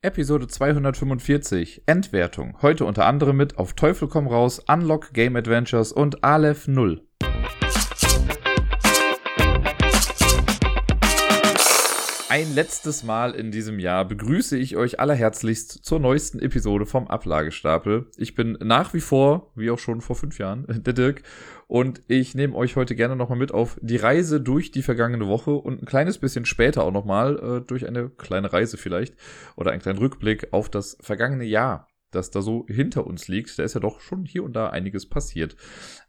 Episode 245 Endwertung. Heute unter anderem mit Auf Teufel komm raus, Unlock Game Adventures und Aleph 0. Ein letztes Mal in diesem Jahr begrüße ich euch allerherzlichst zur neuesten Episode vom Ablagestapel. Ich bin nach wie vor, wie auch schon vor fünf Jahren, der Dirk und ich nehme euch heute gerne nochmal mit auf die Reise durch die vergangene Woche und ein kleines bisschen später auch nochmal äh, durch eine kleine Reise vielleicht oder einen kleinen Rückblick auf das vergangene Jahr das da so hinter uns liegt. Da ist ja doch schon hier und da einiges passiert.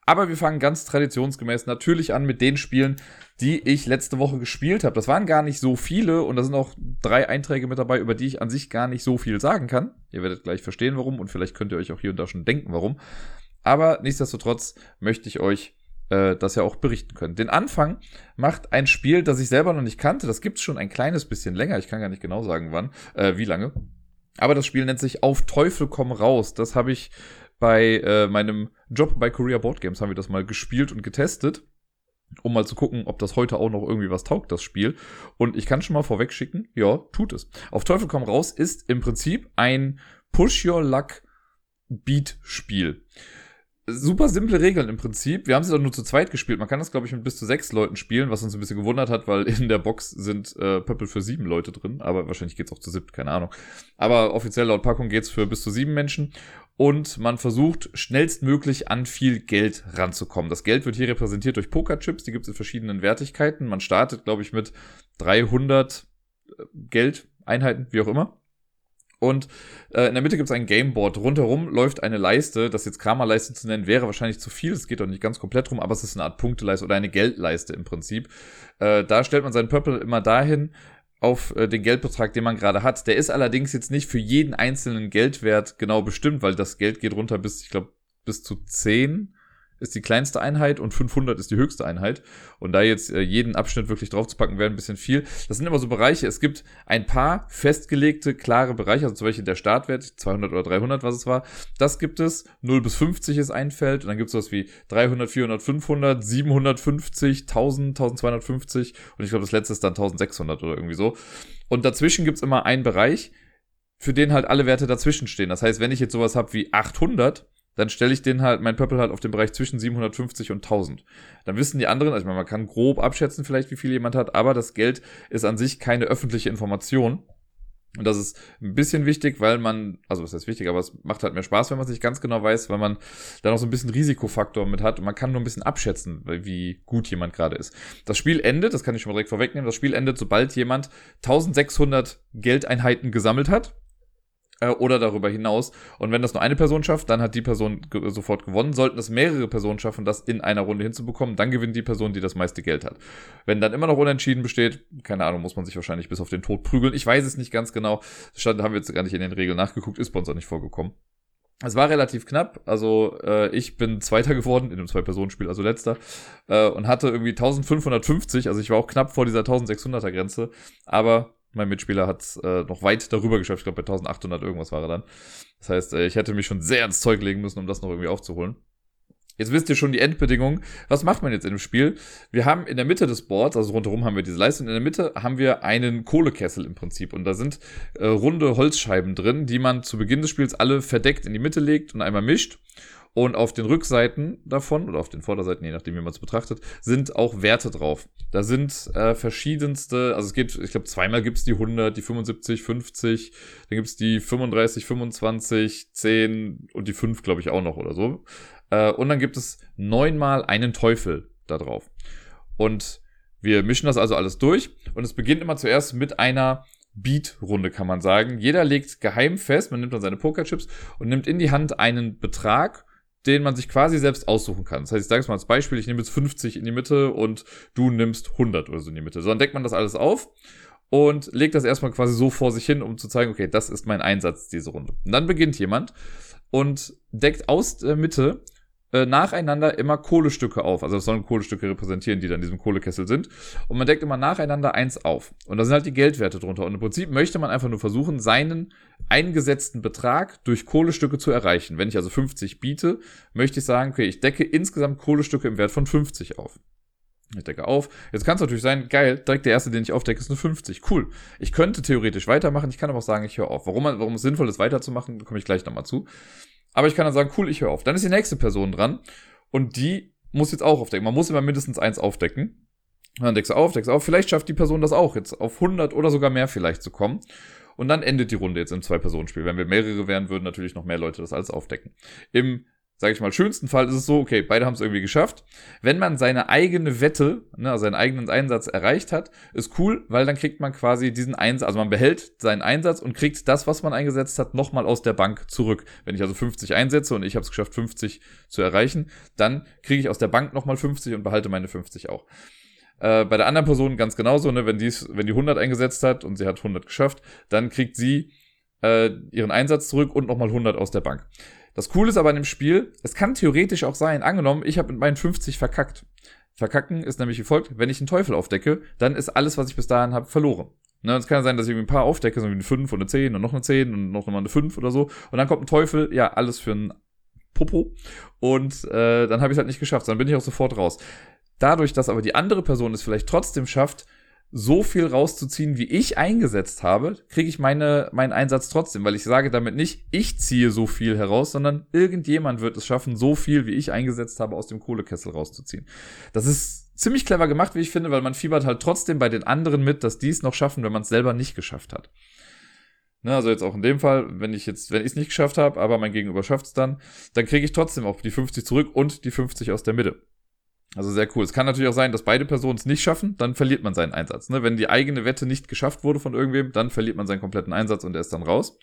Aber wir fangen ganz traditionsgemäß natürlich an mit den Spielen, die ich letzte Woche gespielt habe. Das waren gar nicht so viele und da sind auch drei Einträge mit dabei, über die ich an sich gar nicht so viel sagen kann. Ihr werdet gleich verstehen, warum und vielleicht könnt ihr euch auch hier und da schon denken, warum. Aber nichtsdestotrotz möchte ich euch äh, das ja auch berichten können. Den Anfang macht ein Spiel, das ich selber noch nicht kannte. Das gibt's schon ein kleines bisschen länger. Ich kann gar nicht genau sagen, wann, äh, wie lange. Aber das Spiel nennt sich Auf Teufel komm raus. Das habe ich bei äh, meinem Job bei Korea Board Games haben wir das mal gespielt und getestet, um mal zu gucken, ob das heute auch noch irgendwie was taugt, das Spiel. Und ich kann schon mal vorweg schicken, ja, tut es. Auf Teufel komm raus ist im Prinzip ein Push Your Luck Beat Spiel super simple Regeln im Prinzip. Wir haben sie doch nur zu zweit gespielt. Man kann das, glaube ich, mit bis zu sechs Leuten spielen, was uns ein bisschen gewundert hat, weil in der Box sind äh, Pöppel für sieben Leute drin. Aber wahrscheinlich geht's auch zu siebt, keine Ahnung. Aber offiziell laut Packung geht's für bis zu sieben Menschen. Und man versucht schnellstmöglich an viel Geld ranzukommen. Das Geld wird hier repräsentiert durch Pokerchips. Die gibt's in verschiedenen Wertigkeiten. Man startet, glaube ich, mit 300 äh, Geldeinheiten, wie auch immer. Und äh, in der Mitte gibt es ein Gameboard. Rundherum läuft eine Leiste. Das jetzt Karma-Leiste zu nennen, wäre wahrscheinlich zu viel. Es geht doch nicht ganz komplett rum, aber es ist eine Art Punkteleiste oder eine Geldleiste im Prinzip. Äh, da stellt man seinen Purple immer dahin auf äh, den Geldbetrag, den man gerade hat. Der ist allerdings jetzt nicht für jeden einzelnen Geldwert genau bestimmt, weil das Geld geht runter bis, ich glaube, bis zu 10 ist die kleinste Einheit und 500 ist die höchste Einheit. Und da jetzt äh, jeden Abschnitt wirklich draufzupacken, wäre ein bisschen viel. Das sind immer so Bereiche. Es gibt ein paar festgelegte, klare Bereiche, also zum Beispiel der Startwert, 200 oder 300, was es war. Das gibt es. 0 bis 50 ist ein Feld. Und dann gibt es sowas wie 300, 400, 500, 750, 1000, 1250. Und ich glaube, das letzte ist dann 1600 oder irgendwie so. Und dazwischen gibt es immer einen Bereich, für den halt alle Werte dazwischen stehen. Das heißt, wenn ich jetzt sowas habe wie 800, dann stelle ich den halt, mein Purple halt auf den Bereich zwischen 750 und 1000. Dann wissen die anderen, also man kann grob abschätzen vielleicht, wie viel jemand hat, aber das Geld ist an sich keine öffentliche Information. Und das ist ein bisschen wichtig, weil man, also was heißt wichtig, aber es macht halt mehr Spaß, wenn man es nicht ganz genau weiß, weil man da noch so ein bisschen Risikofaktor mit hat und man kann nur ein bisschen abschätzen, wie gut jemand gerade ist. Das Spiel endet, das kann ich schon mal direkt vorwegnehmen, das Spiel endet, sobald jemand 1600 Geldeinheiten gesammelt hat äh, oder darüber hinaus. Und wenn das nur eine Person schafft, dann hat die Person ge sofort gewonnen. Sollten es mehrere Personen schaffen, das in einer Runde hinzubekommen, dann gewinnt die Person, die das meiste Geld hat. Wenn dann immer noch unentschieden besteht, keine Ahnung, muss man sich wahrscheinlich bis auf den Tod prügeln. Ich weiß es nicht ganz genau. Stand haben wir jetzt gar nicht in den Regeln nachgeguckt, ist bei uns auch nicht vorgekommen. Es war relativ knapp, also äh, ich bin Zweiter geworden in einem Zwei-Personen-Spiel, also letzter, äh, und hatte irgendwie 1550, also ich war auch knapp vor dieser 1600er Grenze, aber mein Mitspieler hat es äh, noch weit darüber geschafft. Ich glaube, bei 1800 irgendwas war er dann. Das heißt, äh, ich hätte mich schon sehr ins Zeug legen müssen, um das noch irgendwie aufzuholen. Jetzt wisst ihr schon die Endbedingungen. Was macht man jetzt in dem Spiel? Wir haben in der Mitte des Boards, also rundherum haben wir diese Leiste, und in der Mitte haben wir einen Kohlekessel im Prinzip. Und da sind äh, runde Holzscheiben drin, die man zu Beginn des Spiels alle verdeckt in die Mitte legt und einmal mischt. Und auf den Rückseiten davon, oder auf den Vorderseiten, je nachdem, wie man es betrachtet, sind auch Werte drauf. Da sind äh, verschiedenste, also es geht, ich glaube, zweimal gibt's die 100, die 75, 50, dann gibt's die 35, 25, 10 und die 5, glaube ich, auch noch oder so. Äh, und dann gibt es neunmal einen Teufel da drauf. Und wir mischen das also alles durch und es beginnt immer zuerst mit einer Beat-Runde, kann man sagen. Jeder legt geheim fest, man nimmt dann seine Pokerchips und nimmt in die Hand einen Betrag den man sich quasi selbst aussuchen kann. Das heißt, ich sage es mal als Beispiel, ich nehme jetzt 50 in die Mitte und du nimmst 100 oder so in die Mitte. So, dann deckt man das alles auf und legt das erstmal quasi so vor sich hin, um zu zeigen, okay, das ist mein Einsatz diese Runde. Und dann beginnt jemand und deckt aus der Mitte äh, nacheinander immer Kohlestücke auf. Also das sollen Kohlestücke repräsentieren, die dann in diesem Kohlekessel sind. Und man deckt immer nacheinander eins auf. Und da sind halt die Geldwerte drunter. Und im Prinzip möchte man einfach nur versuchen, seinen eingesetzten Betrag durch Kohlestücke zu erreichen. Wenn ich also 50 biete, möchte ich sagen, okay, ich decke insgesamt Kohlestücke im Wert von 50 auf. Ich decke auf. Jetzt kann es natürlich sein, geil, direkt der erste, den ich aufdecke, ist eine 50. Cool. Ich könnte theoretisch weitermachen, ich kann aber auch sagen, ich höre auf. Warum, warum es sinnvoll ist, weiterzumachen, komme ich gleich nochmal zu. Aber ich kann dann sagen, cool, ich höre auf. Dann ist die nächste Person dran und die muss jetzt auch aufdecken. Man muss immer mindestens eins aufdecken. Und dann deckst du auf, deckst du auf. Vielleicht schafft die Person das auch, jetzt auf 100 oder sogar mehr vielleicht zu kommen. Und dann endet die Runde jetzt im Zwei-Personen-Spiel. Wenn wir mehrere wären, würden natürlich noch mehr Leute das alles aufdecken. Im sage ich mal, schönsten Fall ist es so, okay, beide haben es irgendwie geschafft. Wenn man seine eigene Wette, ne, seinen eigenen Einsatz erreicht hat, ist cool, weil dann kriegt man quasi diesen Einsatz, also man behält seinen Einsatz und kriegt das, was man eingesetzt hat, nochmal aus der Bank zurück. Wenn ich also 50 einsetze und ich habe es geschafft, 50 zu erreichen, dann kriege ich aus der Bank nochmal 50 und behalte meine 50 auch. Äh, bei der anderen Person ganz genauso, ne, wenn, die's, wenn die 100 eingesetzt hat und sie hat 100 geschafft, dann kriegt sie äh, ihren Einsatz zurück und nochmal 100 aus der Bank. Das Coole ist aber an dem Spiel, es kann theoretisch auch sein, angenommen, ich habe mit meinen 50 verkackt. Verkacken ist nämlich wie folgt, wenn ich einen Teufel aufdecke, dann ist alles, was ich bis dahin habe, verloren. Ne, es kann sein, dass ich irgendwie ein paar aufdecke, so wie eine 5 und eine 10 und noch eine 10 und noch mal eine 5 oder so. Und dann kommt ein Teufel, ja, alles für ein Popo. Und äh, dann habe ich es halt nicht geschafft. Dann bin ich auch sofort raus. Dadurch, dass aber die andere Person es vielleicht trotzdem schafft, so viel rauszuziehen, wie ich eingesetzt habe, kriege ich meine, meinen Einsatz trotzdem, weil ich sage damit nicht, ich ziehe so viel heraus, sondern irgendjemand wird es schaffen, so viel, wie ich eingesetzt habe, aus dem Kohlekessel rauszuziehen. Das ist ziemlich clever gemacht, wie ich finde, weil man fiebert halt trotzdem bei den anderen mit, dass die es noch schaffen, wenn man es selber nicht geschafft hat. Ne, also jetzt auch in dem Fall, wenn ich jetzt, wenn ich es nicht geschafft habe, aber mein Gegenüber schafft es dann, dann kriege ich trotzdem auch die 50 zurück und die 50 aus der Mitte. Also sehr cool. Es kann natürlich auch sein, dass beide Personen es nicht schaffen, dann verliert man seinen Einsatz. Ne? Wenn die eigene Wette nicht geschafft wurde von irgendwem, dann verliert man seinen kompletten Einsatz und er ist dann raus.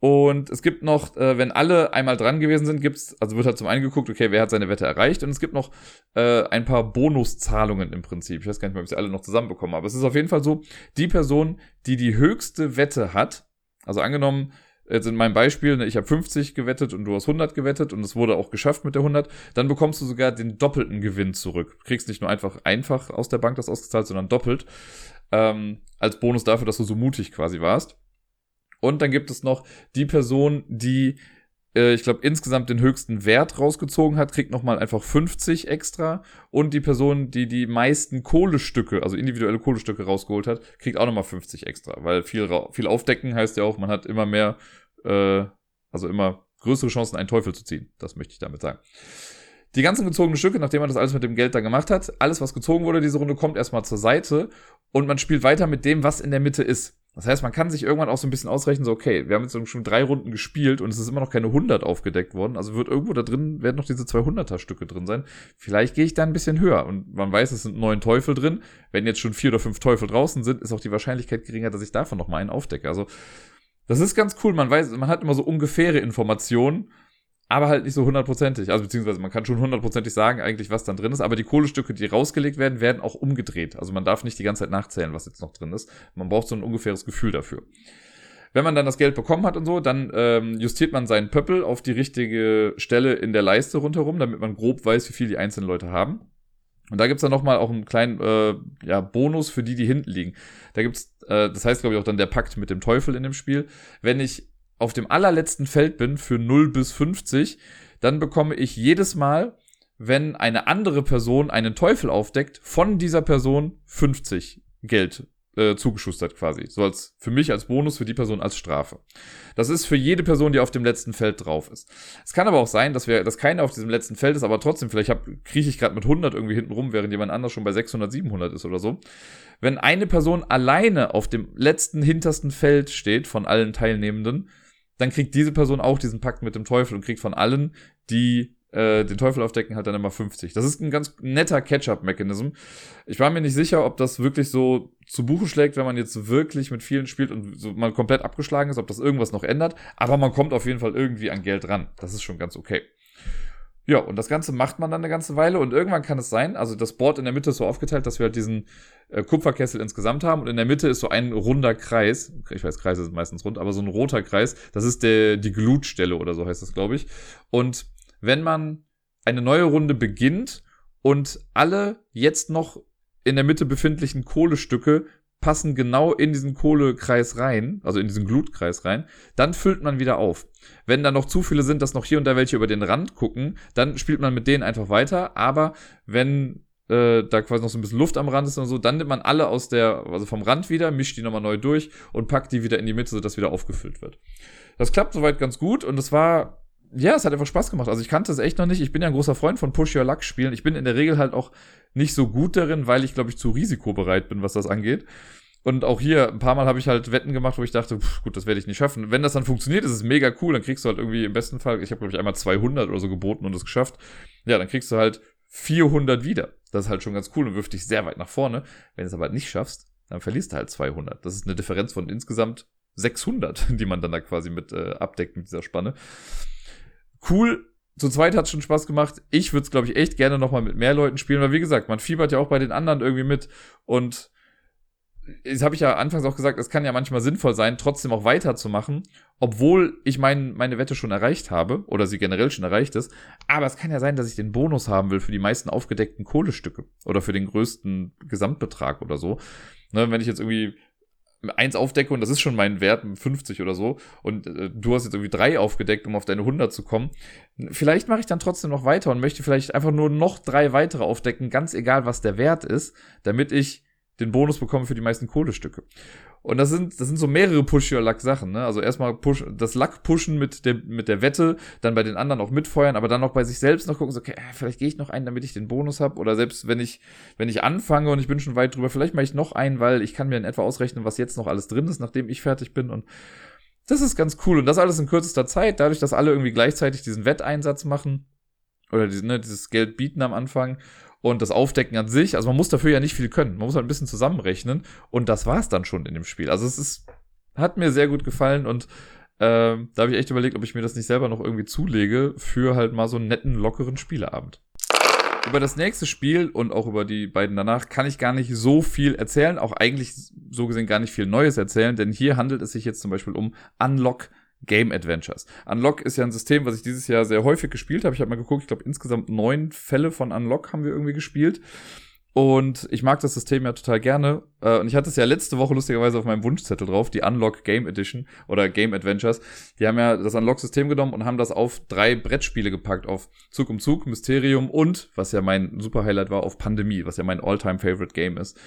Und es gibt noch, äh, wenn alle einmal dran gewesen sind, gibt's, also wird halt zum einen geguckt, okay, wer hat seine Wette erreicht und es gibt noch äh, ein paar Bonuszahlungen im Prinzip. Ich weiß gar nicht mehr, ob ich sie alle noch zusammenbekomme, aber es ist auf jeden Fall so, die Person, die die höchste Wette hat, also angenommen, jetzt in meinem Beispiel, ne, ich habe 50 gewettet und du hast 100 gewettet und es wurde auch geschafft mit der 100, dann bekommst du sogar den doppelten Gewinn zurück. Kriegst nicht nur einfach einfach aus der Bank das ausgezahlt, sondern doppelt. Ähm, als Bonus dafür, dass du so mutig quasi warst. Und dann gibt es noch die Person, die äh, ich glaube, insgesamt den höchsten Wert rausgezogen hat, kriegt nochmal einfach 50 extra. Und die Person, die die meisten Kohlestücke, also individuelle Kohlestücke rausgeholt hat, kriegt auch nochmal 50 extra. Weil viel, viel aufdecken heißt ja auch, man hat immer mehr, äh, also immer größere Chancen, einen Teufel zu ziehen. Das möchte ich damit sagen. Die ganzen gezogenen Stücke, nachdem man das alles mit dem Geld dann gemacht hat, alles, was gezogen wurde, diese Runde kommt erstmal zur Seite und man spielt weiter mit dem, was in der Mitte ist. Das heißt, man kann sich irgendwann auch so ein bisschen ausrechnen, so, okay, wir haben jetzt schon drei Runden gespielt und es ist immer noch keine 100 aufgedeckt worden. Also wird irgendwo da drin, werden noch diese 200er Stücke drin sein. Vielleicht gehe ich da ein bisschen höher und man weiß, es sind neun Teufel drin. Wenn jetzt schon vier oder fünf Teufel draußen sind, ist auch die Wahrscheinlichkeit geringer, dass ich davon noch mal einen aufdecke. Also, das ist ganz cool. Man weiß, man hat immer so ungefähre Informationen aber halt nicht so hundertprozentig. Also beziehungsweise man kann schon hundertprozentig sagen eigentlich, was dann drin ist, aber die Kohlestücke, die rausgelegt werden, werden auch umgedreht. Also man darf nicht die ganze Zeit nachzählen, was jetzt noch drin ist. Man braucht so ein ungefähres Gefühl dafür. Wenn man dann das Geld bekommen hat und so, dann ähm, justiert man seinen Pöppel auf die richtige Stelle in der Leiste rundherum, damit man grob weiß, wie viel die einzelnen Leute haben. Und da gibt's dann nochmal auch einen kleinen äh, ja, Bonus für die, die hinten liegen. Da gibt's, äh, das heißt, glaube ich, auch dann der Pakt mit dem Teufel in dem Spiel. Wenn ich auf dem allerletzten Feld bin für 0 bis 50, dann bekomme ich jedes Mal, wenn eine andere Person einen Teufel aufdeckt, von dieser Person 50 Geld äh, zugeschustert quasi. So als für mich als Bonus, für die Person als Strafe. Das ist für jede Person, die auf dem letzten Feld drauf ist. Es kann aber auch sein, dass wir, dass keiner auf diesem letzten Feld ist, aber trotzdem, vielleicht kriege ich gerade mit 100 irgendwie hinten rum, während jemand anders schon bei 600, 700 ist oder so. Wenn eine Person alleine auf dem letzten, hintersten Feld steht von allen Teilnehmenden, dann kriegt diese Person auch diesen Pakt mit dem Teufel und kriegt von allen, die äh, den Teufel aufdecken, halt dann immer 50. Das ist ein ganz netter Catch-up-Mechanism. Ich war mir nicht sicher, ob das wirklich so zu Buche schlägt, wenn man jetzt wirklich mit vielen spielt und so mal komplett abgeschlagen ist, ob das irgendwas noch ändert. Aber man kommt auf jeden Fall irgendwie an Geld ran. Das ist schon ganz okay. Ja, und das Ganze macht man dann eine ganze Weile und irgendwann kann es sein, also das Board in der Mitte ist so aufgeteilt, dass wir halt diesen äh, Kupferkessel insgesamt haben und in der Mitte ist so ein runder Kreis, ich weiß, Kreise sind meistens rund, aber so ein roter Kreis, das ist der, die Glutstelle oder so heißt das, glaube ich. Und wenn man eine neue Runde beginnt und alle jetzt noch in der Mitte befindlichen Kohlestücke passen genau in diesen Kohlekreis rein, also in diesen Glutkreis rein, dann füllt man wieder auf. Wenn da noch zu viele sind, dass noch hier und da welche über den Rand gucken, dann spielt man mit denen einfach weiter, aber wenn äh, da quasi noch so ein bisschen Luft am Rand ist und so, dann nimmt man alle aus der, also vom Rand wieder, mischt die nochmal neu durch und packt die wieder in die Mitte, sodass wieder aufgefüllt wird. Das klappt soweit ganz gut und es war, ja, es hat einfach Spaß gemacht. Also ich kannte es echt noch nicht. Ich bin ja ein großer Freund von Push Your Luck Spielen. Ich bin in der Regel halt auch nicht so gut darin, weil ich, glaube ich, zu risikobereit bin, was das angeht. Und auch hier, ein paar Mal habe ich halt Wetten gemacht, wo ich dachte, pff, gut, das werde ich nicht schaffen. Wenn das dann funktioniert, ist es mega cool. Dann kriegst du halt irgendwie im besten Fall, ich habe, glaube ich, einmal 200 oder so geboten und es geschafft. Ja, dann kriegst du halt 400 wieder. Das ist halt schon ganz cool und wirft dich sehr weit nach vorne. Wenn du es aber nicht schaffst, dann verlierst du halt 200. Das ist eine Differenz von insgesamt 600, die man dann da quasi mit äh, abdeckt mit dieser Spanne. Cool. Zu zweit hat schon Spaß gemacht. Ich würde es, glaube ich, echt gerne nochmal mit mehr Leuten spielen, weil wie gesagt, man fiebert ja auch bei den anderen irgendwie mit und das habe ich ja anfangs auch gesagt, es kann ja manchmal sinnvoll sein, trotzdem auch weiterzumachen, obwohl ich mein, meine Wette schon erreicht habe oder sie generell schon erreicht ist. Aber es kann ja sein, dass ich den Bonus haben will für die meisten aufgedeckten Kohlestücke oder für den größten Gesamtbetrag oder so. Ne, wenn ich jetzt irgendwie eins aufdecke und das ist schon mein Wert, 50 oder so, und äh, du hast jetzt irgendwie drei aufgedeckt, um auf deine 100 zu kommen, vielleicht mache ich dann trotzdem noch weiter und möchte vielleicht einfach nur noch drei weitere aufdecken, ganz egal, was der Wert ist, damit ich den Bonus bekommen für die meisten Kohlestücke. Und das sind, das sind so mehrere Push-Your-Luck-Sachen, ne? Also erstmal push, das Luck pushen mit der, mit der Wette, dann bei den anderen auch mitfeuern, aber dann auch bei sich selbst noch gucken, so, okay, äh, vielleicht gehe ich noch einen, damit ich den Bonus habe. Oder selbst wenn ich, wenn ich anfange und ich bin schon weit drüber, vielleicht mache ich noch einen, weil ich kann mir in etwa ausrechnen, was jetzt noch alles drin ist, nachdem ich fertig bin. Und das ist ganz cool. Und das alles in kürzester Zeit, dadurch, dass alle irgendwie gleichzeitig diesen Wetteinsatz machen oder diese, ne, dieses Geld bieten am Anfang und das Aufdecken an sich, also man muss dafür ja nicht viel können. Man muss halt ein bisschen zusammenrechnen und das war's dann schon in dem Spiel. Also es ist, hat mir sehr gut gefallen und äh, da habe ich echt überlegt, ob ich mir das nicht selber noch irgendwie zulege für halt mal so einen netten, lockeren Spieleabend. Über das nächste Spiel und auch über die beiden danach kann ich gar nicht so viel erzählen, auch eigentlich so gesehen gar nicht viel Neues erzählen, denn hier handelt es sich jetzt zum Beispiel um Unlock Game Adventures. Unlock ist ja ein System, was ich dieses Jahr sehr häufig gespielt habe. Ich habe mal geguckt, ich glaube insgesamt neun Fälle von Unlock haben wir irgendwie gespielt. Und ich mag das System ja total gerne. Äh, und ich hatte es ja letzte Woche lustigerweise auf meinem Wunschzettel drauf, die Unlock Game Edition oder Game Adventures. Die haben ja das Unlock-System genommen und haben das auf drei Brettspiele gepackt, auf Zug um Zug, Mysterium und, was ja mein super Highlight war, auf Pandemie, was ja mein All-Time-Favorite Game ist.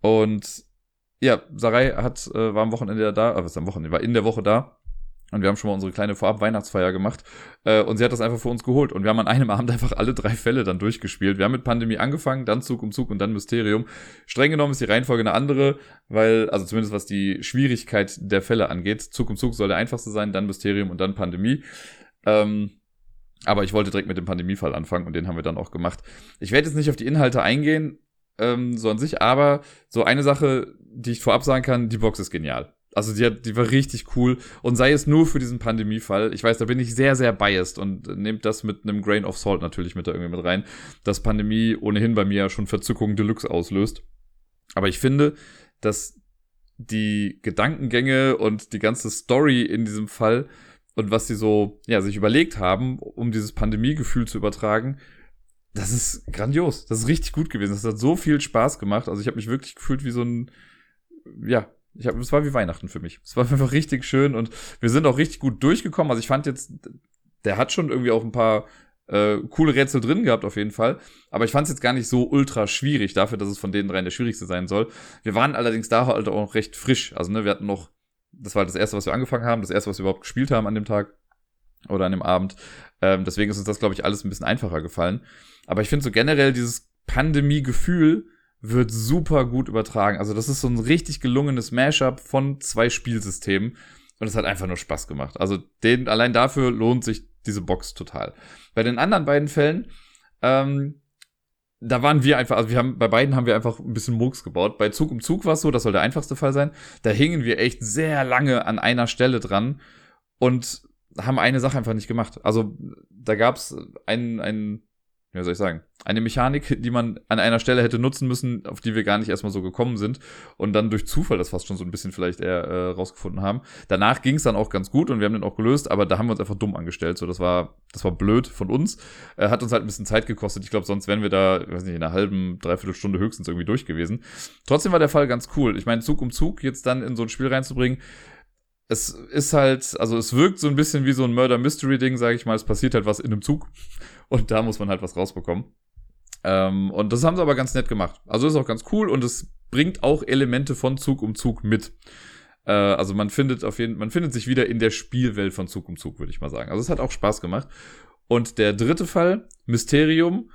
Und ja, Sarai hat, äh, war am Wochenende da, äh, was am Wochenende, war in der Woche da und wir haben schon mal unsere kleine Vorab-Weihnachtsfeier gemacht. Äh, und sie hat das einfach für uns geholt. Und wir haben an einem Abend einfach alle drei Fälle dann durchgespielt. Wir haben mit Pandemie angefangen, dann Zug um Zug und dann Mysterium. Streng genommen ist die Reihenfolge eine andere, weil, also zumindest was die Schwierigkeit der Fälle angeht. Zug um Zug soll der einfachste sein, dann Mysterium und dann Pandemie. Ähm, aber ich wollte direkt mit dem Pandemiefall anfangen und den haben wir dann auch gemacht. Ich werde jetzt nicht auf die Inhalte eingehen, ähm, so an sich, aber so eine Sache, die ich vorab sagen kann, die Box ist genial. Also die, hat, die war richtig cool und sei es nur für diesen Pandemiefall. Ich weiß, da bin ich sehr, sehr biased und nehmt das mit einem Grain of Salt natürlich mit da irgendwie mit rein, dass Pandemie ohnehin bei mir ja schon Verzückung Deluxe auslöst. Aber ich finde, dass die Gedankengänge und die ganze Story in diesem Fall und was sie so, ja, sich überlegt haben, um dieses Pandemiegefühl zu übertragen, das ist grandios. Das ist richtig gut gewesen. Das hat so viel Spaß gemacht. Also ich habe mich wirklich gefühlt wie so ein, ja, ich hab, es war wie Weihnachten für mich. Es war einfach richtig schön und wir sind auch richtig gut durchgekommen. Also ich fand jetzt, der hat schon irgendwie auch ein paar äh, coole Rätsel drin gehabt auf jeden Fall. Aber ich fand es jetzt gar nicht so ultra schwierig dafür, dass es von den dreien der schwierigste sein soll. Wir waren allerdings da halt auch noch recht frisch. Also ne, wir hatten noch, das war halt das erste, was wir angefangen haben, das erste, was wir überhaupt gespielt haben an dem Tag oder an dem Abend. Ähm, deswegen ist uns das, glaube ich, alles ein bisschen einfacher gefallen. Aber ich finde so generell dieses Pandemie-Gefühl, wird super gut übertragen. Also das ist so ein richtig gelungenes Mashup von zwei Spielsystemen und es hat einfach nur Spaß gemacht. Also den, allein dafür lohnt sich diese Box total. Bei den anderen beiden Fällen, ähm, da waren wir einfach, also wir haben, bei beiden haben wir einfach ein bisschen Murks gebaut. Bei Zug um Zug war es so, das soll der einfachste Fall sein. Da hingen wir echt sehr lange an einer Stelle dran und haben eine Sache einfach nicht gemacht. Also da gab es einen, einen wie soll ich sagen, eine Mechanik, die man an einer Stelle hätte nutzen müssen, auf die wir gar nicht erstmal so gekommen sind und dann durch Zufall das fast schon so ein bisschen vielleicht eher äh, rausgefunden haben. Danach ging es dann auch ganz gut und wir haben den auch gelöst, aber da haben wir uns einfach dumm angestellt. So, das war, das war blöd von uns. Äh, hat uns halt ein bisschen Zeit gekostet. Ich glaube, sonst wären wir da, weiß nicht, in einer halben, dreiviertel Stunde höchstens irgendwie durch gewesen. Trotzdem war der Fall ganz cool. Ich meine, Zug um Zug jetzt dann in so ein Spiel reinzubringen, es ist halt, also es wirkt so ein bisschen wie so ein Murder-Mystery-Ding, sage ich mal. Es passiert halt was in einem Zug und da muss man halt was rausbekommen. Ähm, und das haben sie aber ganz nett gemacht. Also ist auch ganz cool und es bringt auch Elemente von Zug um Zug mit. Äh, also man findet auf jeden man findet sich wieder in der Spielwelt von Zug um Zug, würde ich mal sagen. Also es hat auch Spaß gemacht. Und der dritte Fall, Mysterium,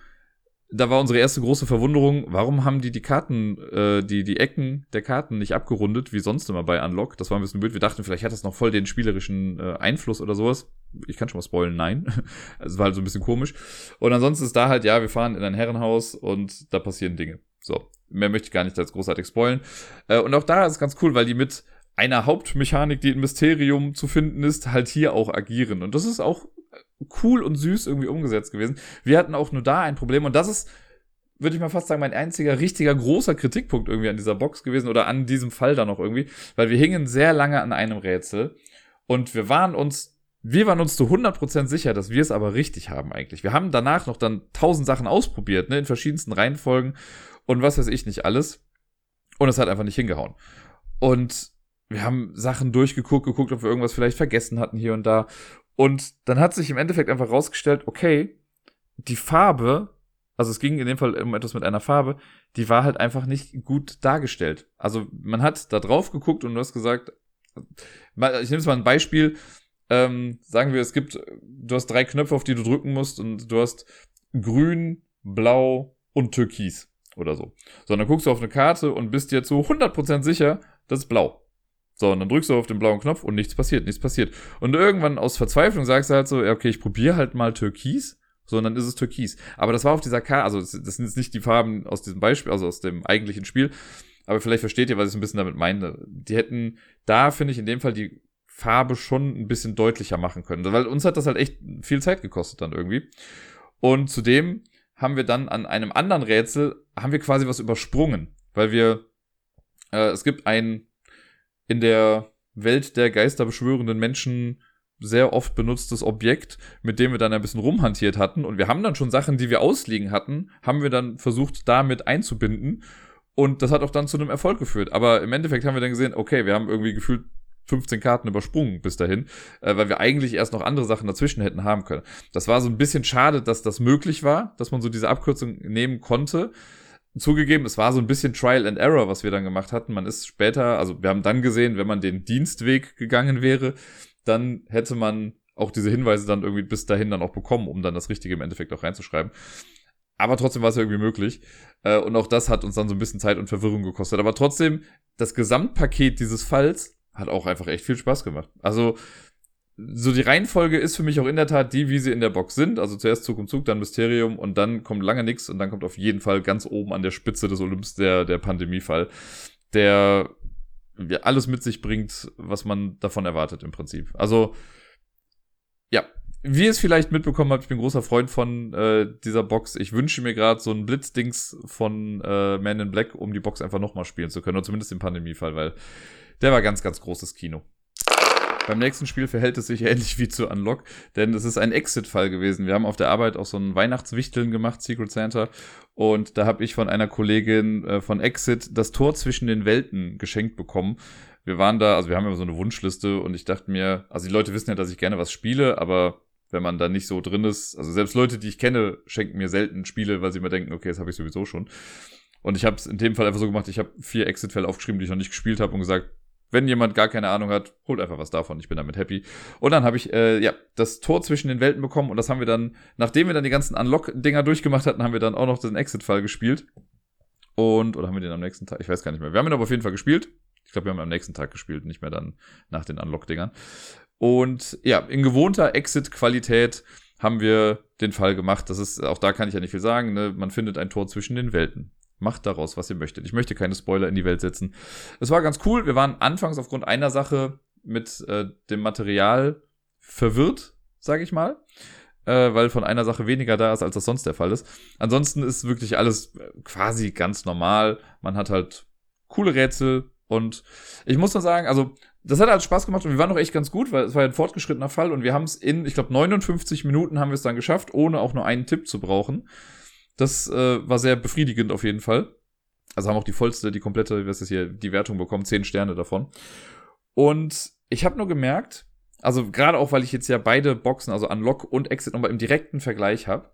da war unsere erste große Verwunderung, warum haben die die Karten, äh, die, die Ecken der Karten nicht abgerundet, wie sonst immer bei Unlock. Das war ein bisschen blöd. Wir dachten, vielleicht hat das noch voll den spielerischen äh, Einfluss oder sowas. Ich kann schon mal spoilen, nein. Es war halt so ein bisschen komisch. Und ansonsten ist da halt, ja, wir fahren in ein Herrenhaus und da passieren Dinge. So, mehr möchte ich gar nicht als großartig spoilen. Äh, und auch da ist es ganz cool, weil die mit einer Hauptmechanik, die in Mysterium zu finden ist, halt hier auch agieren. Und das ist auch cool und süß irgendwie umgesetzt gewesen. Wir hatten auch nur da ein Problem und das ist, würde ich mal fast sagen, mein einziger richtiger großer Kritikpunkt irgendwie an dieser Box gewesen oder an diesem Fall dann noch irgendwie, weil wir hingen sehr lange an einem Rätsel und wir waren uns wir waren uns zu 100% sicher, dass wir es aber richtig haben eigentlich. Wir haben danach noch dann tausend Sachen ausprobiert, ne, in verschiedensten Reihenfolgen und was weiß ich nicht alles. Und es hat einfach nicht hingehauen. Und wir haben Sachen durchgeguckt, geguckt, ob wir irgendwas vielleicht vergessen hatten hier und da. Und dann hat sich im Endeffekt einfach rausgestellt, okay, die Farbe, also es ging in dem Fall um etwas mit einer Farbe, die war halt einfach nicht gut dargestellt. Also man hat da drauf geguckt und du hast gesagt, ich nehme jetzt mal ein Beispiel, ähm, sagen wir, es gibt, du hast drei Knöpfe, auf die du drücken musst und du hast grün, blau und türkis oder so. So, und dann guckst du auf eine Karte und bist dir zu 100% sicher, das ist blau. So, und dann drückst du auf den blauen Knopf und nichts passiert, nichts passiert. Und irgendwann aus Verzweiflung sagst du halt so, ja, okay, ich probiere halt mal Türkis, so, und dann ist es Türkis. Aber das war auf dieser Karte, also das sind jetzt nicht die Farben aus diesem Beispiel, also aus dem eigentlichen Spiel, aber vielleicht versteht ihr, was ich ein bisschen damit meine. Die hätten da, finde ich, in dem Fall die Farbe schon ein bisschen deutlicher machen können. Weil uns hat das halt echt viel Zeit gekostet dann irgendwie. Und zudem haben wir dann an einem anderen Rätsel, haben wir quasi was übersprungen. Weil wir, äh, es gibt ein in der Welt der geisterbeschwörenden Menschen sehr oft benutztes Objekt, mit dem wir dann ein bisschen rumhantiert hatten. Und wir haben dann schon Sachen, die wir ausliegen hatten, haben wir dann versucht, damit einzubinden. Und das hat auch dann zu einem Erfolg geführt. Aber im Endeffekt haben wir dann gesehen, okay, wir haben irgendwie gefühlt 15 Karten übersprungen bis dahin, äh, weil wir eigentlich erst noch andere Sachen dazwischen hätten haben können. Das war so ein bisschen schade, dass das möglich war, dass man so diese Abkürzung nehmen konnte. Zugegeben, es war so ein bisschen Trial and Error, was wir dann gemacht hatten. Man ist später, also wir haben dann gesehen, wenn man den Dienstweg gegangen wäre, dann hätte man auch diese Hinweise dann irgendwie bis dahin dann auch bekommen, um dann das Richtige im Endeffekt auch reinzuschreiben. Aber trotzdem war es ja irgendwie möglich. Äh, und auch das hat uns dann so ein bisschen Zeit und Verwirrung gekostet. Aber trotzdem, das Gesamtpaket dieses Falls hat auch einfach echt viel Spaß gemacht. Also, so die Reihenfolge ist für mich auch in der Tat die, wie sie in der Box sind. Also zuerst Zug um Zug, dann Mysterium und dann kommt lange nichts und dann kommt auf jeden Fall ganz oben an der Spitze des Olymps der, der Pandemiefall, der ja, alles mit sich bringt, was man davon erwartet im Prinzip. Also, ja, wie ihr es vielleicht mitbekommen habt, ich bin großer Freund von äh, dieser Box. Ich wünsche mir gerade so ein Blitzdings von äh, Man in Black, um die Box einfach nochmal spielen zu können. Oder zumindest im Pandemiefall, weil der war ganz, ganz großes Kino. Beim nächsten Spiel verhält es sich ähnlich wie zu Unlock, denn es ist ein Exit-Fall gewesen. Wir haben auf der Arbeit auch so ein Weihnachtswichteln gemacht, Secret Santa, und da habe ich von einer Kollegin äh, von Exit das Tor zwischen den Welten geschenkt bekommen. Wir waren da, also wir haben immer so eine Wunschliste und ich dachte mir, also die Leute wissen ja, dass ich gerne was spiele, aber wenn man da nicht so drin ist, also selbst Leute, die ich kenne, schenken mir selten Spiele, weil sie mir denken, okay, das habe ich sowieso schon. Und ich habe es in dem Fall einfach so gemacht, ich habe vier Exit-Fälle aufgeschrieben, die ich noch nicht gespielt habe und gesagt, wenn jemand gar keine Ahnung hat, holt einfach was davon. Ich bin damit happy. Und dann habe ich äh, ja das Tor zwischen den Welten bekommen und das haben wir dann, nachdem wir dann die ganzen Unlock-Dinger durchgemacht hatten, haben wir dann auch noch den Exit-Fall gespielt. Und, oder haben wir den am nächsten Tag? Ich weiß gar nicht mehr. Wir haben ihn aber auf jeden Fall gespielt. Ich glaube, wir haben am nächsten Tag gespielt, nicht mehr dann nach den Unlock-Dingern. Und ja, in gewohnter Exit-Qualität haben wir den Fall gemacht. Das ist, auch da kann ich ja nicht viel sagen. Ne? Man findet ein Tor zwischen den Welten. Macht daraus, was ihr möchtet. Ich möchte keine Spoiler in die Welt setzen. Es war ganz cool. Wir waren anfangs aufgrund einer Sache mit äh, dem Material verwirrt, sage ich mal. Äh, weil von einer Sache weniger da ist, als das sonst der Fall ist. Ansonsten ist wirklich alles äh, quasi ganz normal. Man hat halt coole Rätsel und ich muss nur sagen, also das hat halt Spaß gemacht und wir waren noch echt ganz gut, weil es war ein fortgeschrittener Fall und wir haben es in, ich glaube, 59 Minuten haben wir es dann geschafft, ohne auch nur einen Tipp zu brauchen. Das äh, war sehr befriedigend auf jeden Fall. Also haben auch die vollste, die komplette, was ist hier, die Wertung bekommen, zehn Sterne davon. Und ich habe nur gemerkt, also gerade auch, weil ich jetzt ja beide Boxen, also Unlock und Exit nochmal im direkten Vergleich habe,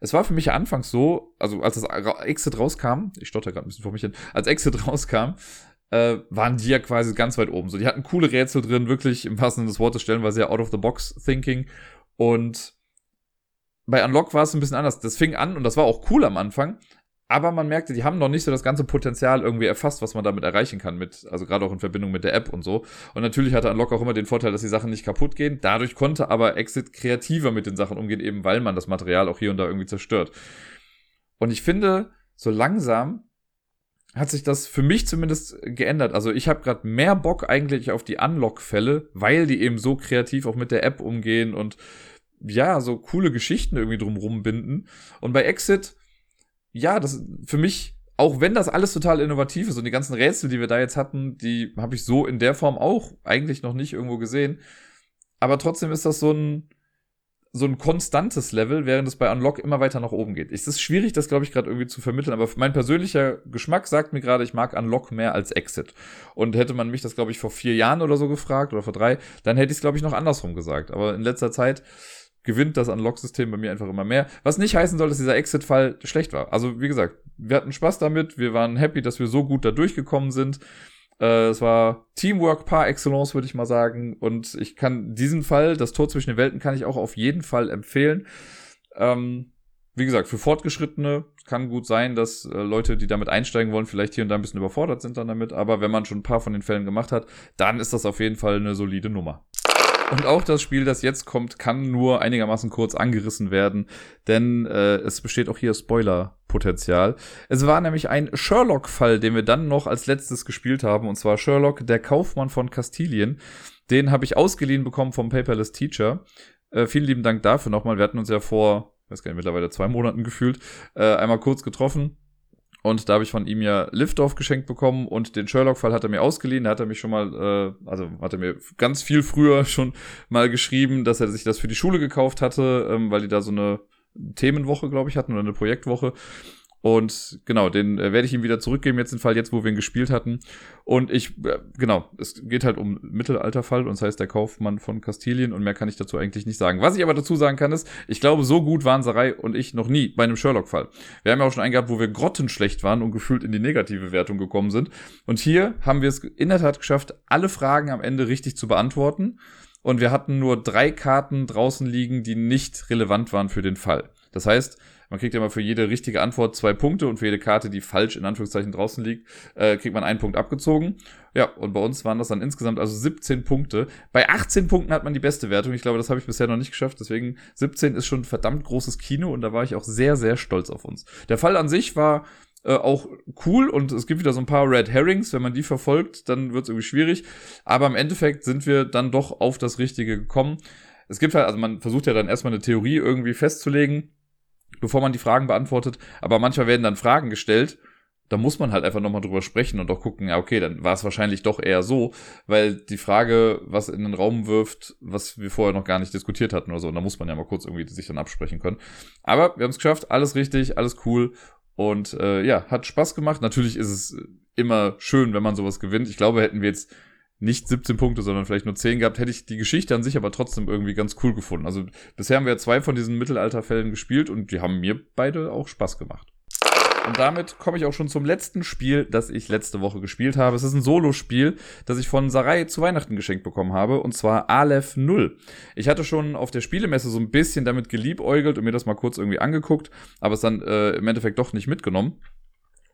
es war für mich ja anfangs so, also als das Exit rauskam, ich stotter gerade ein bisschen vor mich hin, als Exit rauskam, äh, waren die ja quasi ganz weit oben. So, die hatten coole Rätsel drin, wirklich im passenden des Wortes stellen, weil sehr out of the box thinking. Und bei Unlock war es ein bisschen anders. Das fing an und das war auch cool am Anfang, aber man merkte, die haben noch nicht so das ganze Potenzial irgendwie erfasst, was man damit erreichen kann, mit, also gerade auch in Verbindung mit der App und so. Und natürlich hatte Unlock auch immer den Vorteil, dass die Sachen nicht kaputt gehen. Dadurch konnte aber Exit kreativer mit den Sachen umgehen, eben weil man das Material auch hier und da irgendwie zerstört. Und ich finde, so langsam hat sich das für mich zumindest geändert. Also ich habe gerade mehr Bock eigentlich auf die Unlock-Fälle, weil die eben so kreativ auch mit der App umgehen und ja, so coole Geschichten irgendwie drumrum binden. Und bei Exit ja, das für mich, auch wenn das alles total innovativ ist und die ganzen Rätsel, die wir da jetzt hatten, die habe ich so in der Form auch eigentlich noch nicht irgendwo gesehen. Aber trotzdem ist das so ein, so ein konstantes Level, während es bei Unlock immer weiter nach oben geht. Es ist schwierig, das glaube ich gerade irgendwie zu vermitteln, aber mein persönlicher Geschmack sagt mir gerade, ich mag Unlock mehr als Exit. Und hätte man mich das glaube ich vor vier Jahren oder so gefragt oder vor drei, dann hätte ich es glaube ich noch andersrum gesagt. Aber in letzter Zeit gewinnt das Unlock-System bei mir einfach immer mehr. Was nicht heißen soll, dass dieser Exit-Fall schlecht war. Also, wie gesagt, wir hatten Spaß damit, wir waren happy, dass wir so gut da durchgekommen sind. Äh, es war Teamwork par excellence, würde ich mal sagen. Und ich kann diesen Fall, das Tor zwischen den Welten, kann ich auch auf jeden Fall empfehlen. Ähm, wie gesagt, für Fortgeschrittene kann gut sein, dass äh, Leute, die damit einsteigen wollen, vielleicht hier und da ein bisschen überfordert sind dann damit. Aber wenn man schon ein paar von den Fällen gemacht hat, dann ist das auf jeden Fall eine solide Nummer. Und auch das Spiel, das jetzt kommt, kann nur einigermaßen kurz angerissen werden, denn äh, es besteht auch hier Spoiler-Potenzial. Es war nämlich ein Sherlock-Fall, den wir dann noch als letztes gespielt haben, und zwar Sherlock, der Kaufmann von Kastilien. Den habe ich ausgeliehen bekommen vom Paperless Teacher. Äh, vielen lieben Dank dafür nochmal. Wir hatten uns ja vor, weiß gar nicht, mittlerweile zwei Monaten gefühlt, äh, einmal kurz getroffen und da habe ich von ihm ja Liftoff geschenkt bekommen und den Sherlock-Fall hat er mir ausgeliehen. Da hat er mich schon mal, äh, also hat er mir ganz viel früher schon mal geschrieben, dass er sich das für die Schule gekauft hatte, ähm, weil die da so eine Themenwoche, glaube ich, hatten oder eine Projektwoche. Und genau, den äh, werde ich ihm wieder zurückgeben, jetzt den Fall, jetzt wo wir ihn gespielt hatten. Und ich, äh, genau, es geht halt um Mittelalterfall und das heißt der Kaufmann von Kastilien und mehr kann ich dazu eigentlich nicht sagen. Was ich aber dazu sagen kann ist, ich glaube, so gut waren Sarai und ich noch nie bei einem Sherlock-Fall. Wir haben ja auch schon einen gehabt, wo wir grottenschlecht waren und gefühlt in die negative Wertung gekommen sind. Und hier haben wir es in der Tat geschafft, alle Fragen am Ende richtig zu beantworten. Und wir hatten nur drei Karten draußen liegen, die nicht relevant waren für den Fall. Das heißt, man kriegt ja mal für jede richtige Antwort zwei Punkte und für jede Karte, die falsch in Anführungszeichen draußen liegt, äh, kriegt man einen Punkt abgezogen. Ja, und bei uns waren das dann insgesamt also 17 Punkte. Bei 18 Punkten hat man die beste Wertung. Ich glaube, das habe ich bisher noch nicht geschafft. Deswegen 17 ist schon ein verdammt großes Kino und da war ich auch sehr, sehr stolz auf uns. Der Fall an sich war äh, auch cool und es gibt wieder so ein paar Red Herrings. Wenn man die verfolgt, dann wird es irgendwie schwierig. Aber im Endeffekt sind wir dann doch auf das Richtige gekommen. Es gibt halt, also man versucht ja dann erstmal eine Theorie irgendwie festzulegen bevor man die Fragen beantwortet. Aber manchmal werden dann Fragen gestellt. Da muss man halt einfach nochmal drüber sprechen und auch gucken, ja, okay, dann war es wahrscheinlich doch eher so, weil die Frage, was in den Raum wirft, was wir vorher noch gar nicht diskutiert hatten oder so, und da muss man ja mal kurz irgendwie sich dann absprechen können. Aber wir haben es geschafft, alles richtig, alles cool und äh, ja, hat Spaß gemacht. Natürlich ist es immer schön, wenn man sowas gewinnt. Ich glaube, hätten wir jetzt nicht 17 Punkte, sondern vielleicht nur 10 gehabt, hätte ich die Geschichte an sich aber trotzdem irgendwie ganz cool gefunden. Also bisher haben wir zwei von diesen Mittelalterfällen gespielt und die haben mir beide auch Spaß gemacht. Und damit komme ich auch schon zum letzten Spiel, das ich letzte Woche gespielt habe. Es ist ein Solospiel, das ich von Sarai zu Weihnachten geschenkt bekommen habe, und zwar Aleph 0. Ich hatte schon auf der Spielemesse so ein bisschen damit geliebäugelt und mir das mal kurz irgendwie angeguckt, aber es dann äh, im Endeffekt doch nicht mitgenommen.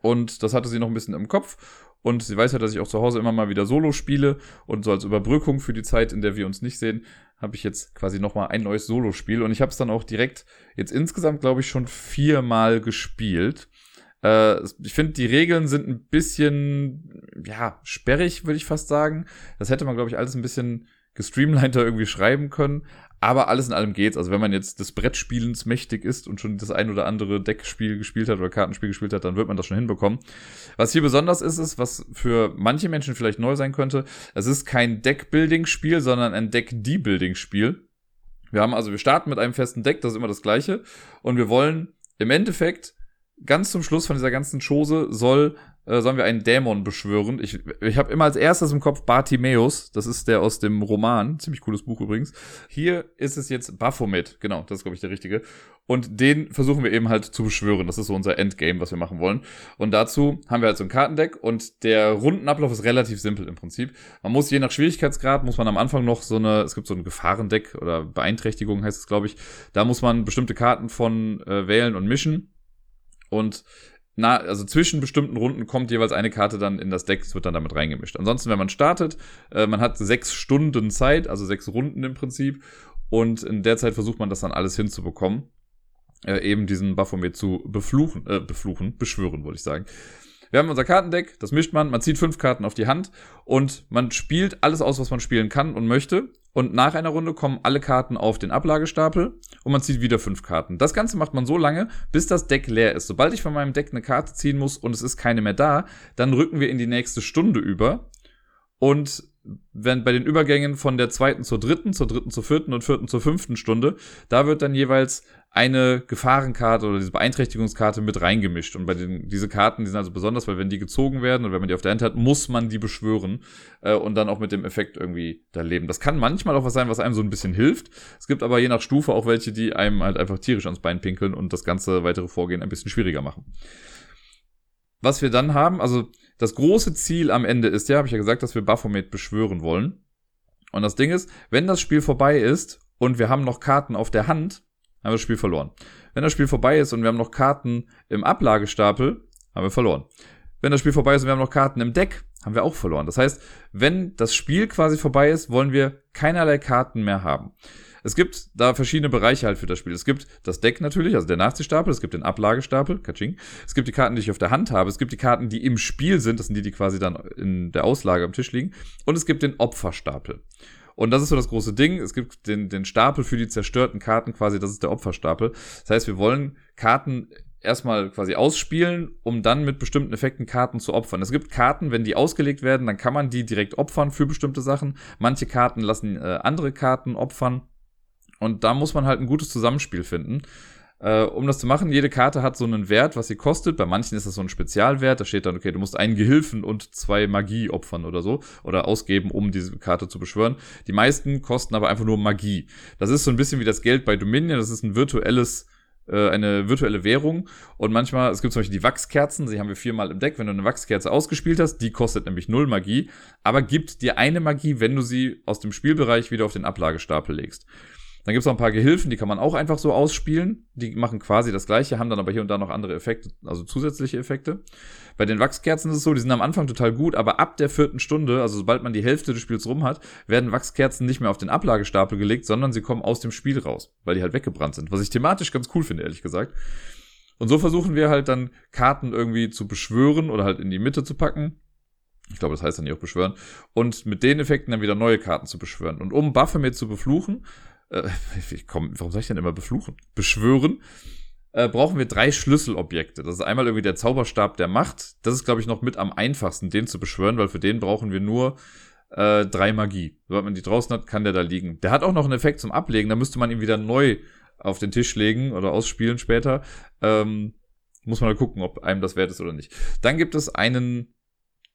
Und das hatte sie noch ein bisschen im Kopf. Und sie weiß ja, dass ich auch zu Hause immer mal wieder Solo spiele. Und so als Überbrückung für die Zeit, in der wir uns nicht sehen, habe ich jetzt quasi nochmal ein neues Solo-Spiel. Und ich habe es dann auch direkt jetzt insgesamt, glaube ich, schon viermal gespielt. Äh, ich finde, die Regeln sind ein bisschen, ja, sperrig, würde ich fast sagen. Das hätte man, glaube ich, alles ein bisschen gestreamliner irgendwie schreiben können. Aber alles in allem geht's. Also wenn man jetzt des Brettspielens mächtig ist und schon das ein oder andere Deckspiel gespielt hat oder Kartenspiel gespielt hat, dann wird man das schon hinbekommen. Was hier besonders ist, ist, was für manche Menschen vielleicht neu sein könnte, es ist kein Deckbuilding-Spiel, sondern ein Deck-Debuilding-Spiel. Wir haben also, wir starten mit einem festen Deck, das ist immer das gleiche. Und wir wollen im Endeffekt ganz zum Schluss von dieser ganzen Chose soll äh, sollen wir einen Dämon beschwören. Ich, ich habe immer als erstes im Kopf Bartimeus, das ist der aus dem Roman, ziemlich cooles Buch übrigens. Hier ist es jetzt Baphomet, genau, das ist glaube ich der richtige. Und den versuchen wir eben halt zu beschwören. Das ist so unser Endgame, was wir machen wollen. Und dazu haben wir halt so ein Kartendeck und der Rundenablauf ist relativ simpel im Prinzip. Man muss je nach Schwierigkeitsgrad, muss man am Anfang noch so eine, es gibt so ein Gefahrendeck oder Beeinträchtigung heißt es, glaube ich. Da muss man bestimmte Karten von äh, wählen und mischen. Und na, also zwischen bestimmten Runden kommt jeweils eine Karte dann in das Deck, es wird dann damit reingemischt. Ansonsten, wenn man startet, äh, man hat sechs Stunden Zeit, also sechs Runden im Prinzip, und in der Zeit versucht man das dann alles hinzubekommen, äh, eben diesen Baphomet zu befluchen, äh, befluchen, beschwören, wollte ich sagen. Wir haben unser Kartendeck, das mischt man, man zieht fünf Karten auf die Hand und man spielt alles aus, was man spielen kann und möchte. Und nach einer Runde kommen alle Karten auf den Ablagestapel und man zieht wieder fünf Karten. Das Ganze macht man so lange, bis das Deck leer ist. Sobald ich von meinem Deck eine Karte ziehen muss und es ist keine mehr da, dann rücken wir in die nächste Stunde über. Und wenn bei den Übergängen von der zweiten zur dritten, zur dritten zur vierten und vierten zur fünften Stunde, da wird dann jeweils eine Gefahrenkarte oder diese Beeinträchtigungskarte mit reingemischt. Und bei den, diese Karten, die sind also besonders, weil wenn die gezogen werden und wenn man die auf der Hand hat, muss man die beschwören äh, und dann auch mit dem Effekt irgendwie da leben. Das kann manchmal auch was sein, was einem so ein bisschen hilft. Es gibt aber je nach Stufe auch welche, die einem halt einfach tierisch ans Bein pinkeln und das ganze weitere Vorgehen ein bisschen schwieriger machen. Was wir dann haben, also das große Ziel am Ende ist ja, habe ich ja gesagt, dass wir Baphomet beschwören wollen. Und das Ding ist, wenn das Spiel vorbei ist und wir haben noch Karten auf der Hand, haben wir das Spiel verloren. Wenn das Spiel vorbei ist und wir haben noch Karten im Ablagestapel, haben wir verloren. Wenn das Spiel vorbei ist und wir haben noch Karten im Deck, haben wir auch verloren. Das heißt, wenn das Spiel quasi vorbei ist, wollen wir keinerlei Karten mehr haben. Es gibt da verschiedene Bereiche halt für das Spiel. Es gibt das Deck natürlich, also der Nachziehstapel, es gibt den Ablagestapel, Kaching. Es gibt die Karten, die ich auf der Hand habe, es gibt die Karten, die im Spiel sind, das sind die, die quasi dann in der Auslage am Tisch liegen. Und es gibt den Opferstapel. Und das ist so das große Ding. Es gibt den, den Stapel für die zerstörten Karten quasi, das ist der Opferstapel. Das heißt, wir wollen Karten erstmal quasi ausspielen, um dann mit bestimmten Effekten Karten zu opfern. Es gibt Karten, wenn die ausgelegt werden, dann kann man die direkt opfern für bestimmte Sachen. Manche Karten lassen äh, andere Karten opfern. Und da muss man halt ein gutes Zusammenspiel finden. Äh, um das zu machen, jede Karte hat so einen Wert, was sie kostet. Bei manchen ist das so ein Spezialwert. Da steht dann, okay, du musst einen Gehilfen und zwei Magie opfern oder so. Oder ausgeben, um diese Karte zu beschwören. Die meisten kosten aber einfach nur Magie. Das ist so ein bisschen wie das Geld bei Dominion. Das ist ein virtuelles äh, eine virtuelle Währung und manchmal, es gibt zum Beispiel die Wachskerzen, die haben wir viermal im Deck, wenn du eine Wachskerze ausgespielt hast, die kostet nämlich null Magie, aber gibt dir eine Magie, wenn du sie aus dem Spielbereich wieder auf den Ablagestapel legst. Dann gibt es noch ein paar Gehilfen, die kann man auch einfach so ausspielen. Die machen quasi das gleiche, haben dann aber hier und da noch andere Effekte, also zusätzliche Effekte. Bei den Wachskerzen ist es so, die sind am Anfang total gut, aber ab der vierten Stunde, also sobald man die Hälfte des Spiels rum hat, werden Wachskerzen nicht mehr auf den Ablagestapel gelegt, sondern sie kommen aus dem Spiel raus, weil die halt weggebrannt sind. Was ich thematisch ganz cool finde, ehrlich gesagt. Und so versuchen wir halt dann Karten irgendwie zu beschwören oder halt in die Mitte zu packen. Ich glaube, das heißt dann nicht auch beschwören. Und mit den Effekten dann wieder neue Karten zu beschwören. Und um Baphomet zu befluchen, äh, komm, warum soll ich denn immer befluchen? Beschwören, äh, brauchen wir drei Schlüsselobjekte. Das ist einmal irgendwie der Zauberstab der Macht. Das ist, glaube ich, noch mit am einfachsten, den zu beschwören, weil für den brauchen wir nur äh, drei Magie. Sobald man die draußen hat, kann der da liegen. Der hat auch noch einen Effekt zum Ablegen, da müsste man ihn wieder neu auf den Tisch legen oder ausspielen später. Ähm, muss man halt gucken, ob einem das wert ist oder nicht. Dann gibt es einen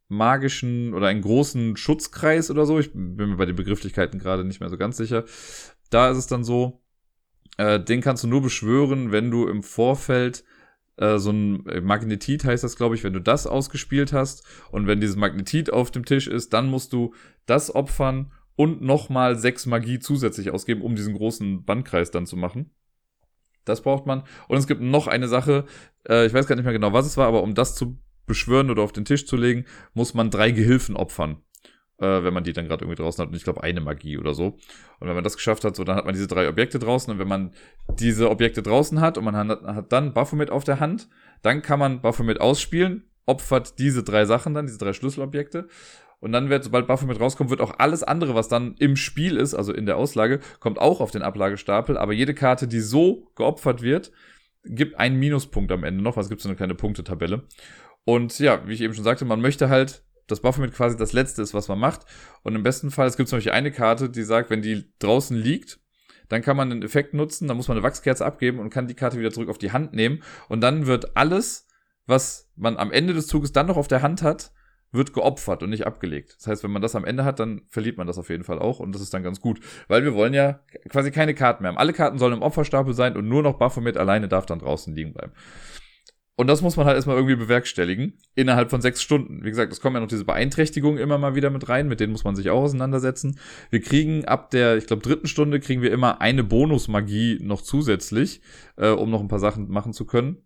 magischen oder einen großen Schutzkreis oder so. Ich bin mir bei den Begrifflichkeiten gerade nicht mehr so ganz sicher. Da ist es dann so, äh, den kannst du nur beschwören, wenn du im Vorfeld äh, so ein äh, Magnetit heißt das, glaube ich, wenn du das ausgespielt hast und wenn dieses Magnetit auf dem Tisch ist, dann musst du das opfern und nochmal sechs Magie zusätzlich ausgeben, um diesen großen Bandkreis dann zu machen. Das braucht man. Und es gibt noch eine Sache, äh, ich weiß gar nicht mehr genau, was es war, aber um das zu beschwören oder auf den Tisch zu legen, muss man drei Gehilfen opfern äh, wenn man die dann gerade irgendwie draußen hat. Und ich glaube, eine Magie oder so. Und wenn man das geschafft hat, so, dann hat man diese drei Objekte draußen. Und wenn man diese Objekte draußen hat und man hat, hat dann Baphomet auf der Hand, dann kann man Baphomet ausspielen, opfert diese drei Sachen dann, diese drei Schlüsselobjekte. Und dann wird, sobald Baphomet rauskommt, wird auch alles andere, was dann im Spiel ist, also in der Auslage, kommt auch auf den Ablagestapel. Aber jede Karte, die so geopfert wird, gibt einen Minuspunkt am Ende noch, was gibt so eine kleine Punktetabelle. Und ja, wie ich eben schon sagte, man möchte halt das Baphomet quasi das Letzte ist, was man macht. Und im besten Fall, es gibt zum Beispiel eine Karte, die sagt, wenn die draußen liegt, dann kann man einen Effekt nutzen, dann muss man eine Wachskerze abgeben und kann die Karte wieder zurück auf die Hand nehmen. Und dann wird alles, was man am Ende des Zuges dann noch auf der Hand hat, wird geopfert und nicht abgelegt. Das heißt, wenn man das am Ende hat, dann verliert man das auf jeden Fall auch und das ist dann ganz gut. Weil wir wollen ja quasi keine Karten mehr haben. Alle Karten sollen im Opferstapel sein und nur noch Baphomet alleine darf dann draußen liegen bleiben. Und das muss man halt erstmal irgendwie bewerkstelligen, innerhalb von sechs Stunden. Wie gesagt, es kommen ja noch diese Beeinträchtigungen immer mal wieder mit rein, mit denen muss man sich auch auseinandersetzen. Wir kriegen ab der, ich glaube, dritten Stunde kriegen wir immer eine Bonusmagie noch zusätzlich, äh, um noch ein paar Sachen machen zu können.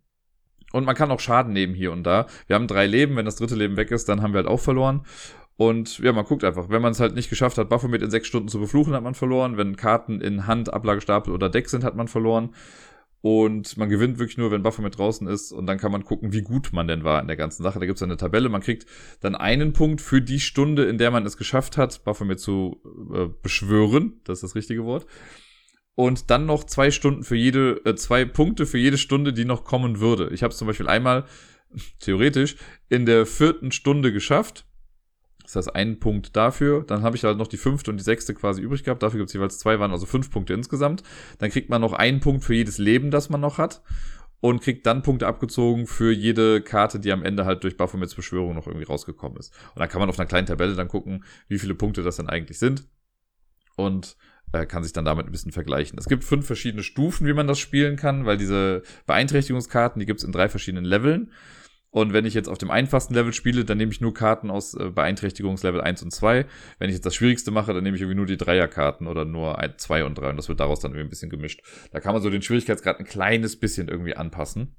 Und man kann auch Schaden nehmen hier und da. Wir haben drei Leben, wenn das dritte Leben weg ist, dann haben wir halt auch verloren. Und ja, man guckt einfach. Wenn man es halt nicht geschafft hat, Baphomet in sechs Stunden zu befluchen, hat man verloren. Wenn Karten in Hand, Ablagestapel oder Deck sind, hat man verloren. Und man gewinnt wirklich nur, wenn Baphomet draußen ist. Und dann kann man gucken, wie gut man denn war in der ganzen Sache. Da gibt es eine Tabelle. Man kriegt dann einen Punkt für die Stunde, in der man es geschafft hat, Baphomet zu äh, beschwören. Das ist das richtige Wort und dann noch zwei Stunden für jede, äh, zwei Punkte für jede Stunde, die noch kommen würde. Ich habe es zum Beispiel einmal, theoretisch, in der vierten Stunde geschafft. Das heißt, einen Punkt dafür. Dann habe ich halt noch die fünfte und die sechste quasi übrig gehabt. Dafür gibt es jeweils zwei, waren also fünf Punkte insgesamt. Dann kriegt man noch einen Punkt für jedes Leben, das man noch hat. Und kriegt dann Punkte abgezogen für jede Karte, die am Ende halt durch Baphomets Beschwörung noch irgendwie rausgekommen ist. Und dann kann man auf einer kleinen Tabelle dann gucken, wie viele Punkte das dann eigentlich sind. Und äh, kann sich dann damit ein bisschen vergleichen. Es gibt fünf verschiedene Stufen, wie man das spielen kann, weil diese Beeinträchtigungskarten, die gibt es in drei verschiedenen Leveln. Und wenn ich jetzt auf dem einfachsten Level spiele, dann nehme ich nur Karten aus äh, Beeinträchtigungslevel 1 und 2. Wenn ich jetzt das Schwierigste mache, dann nehme ich irgendwie nur die Dreierkarten oder nur 2 und 3 und das wird daraus dann irgendwie ein bisschen gemischt. Da kann man so den Schwierigkeitsgrad ein kleines bisschen irgendwie anpassen.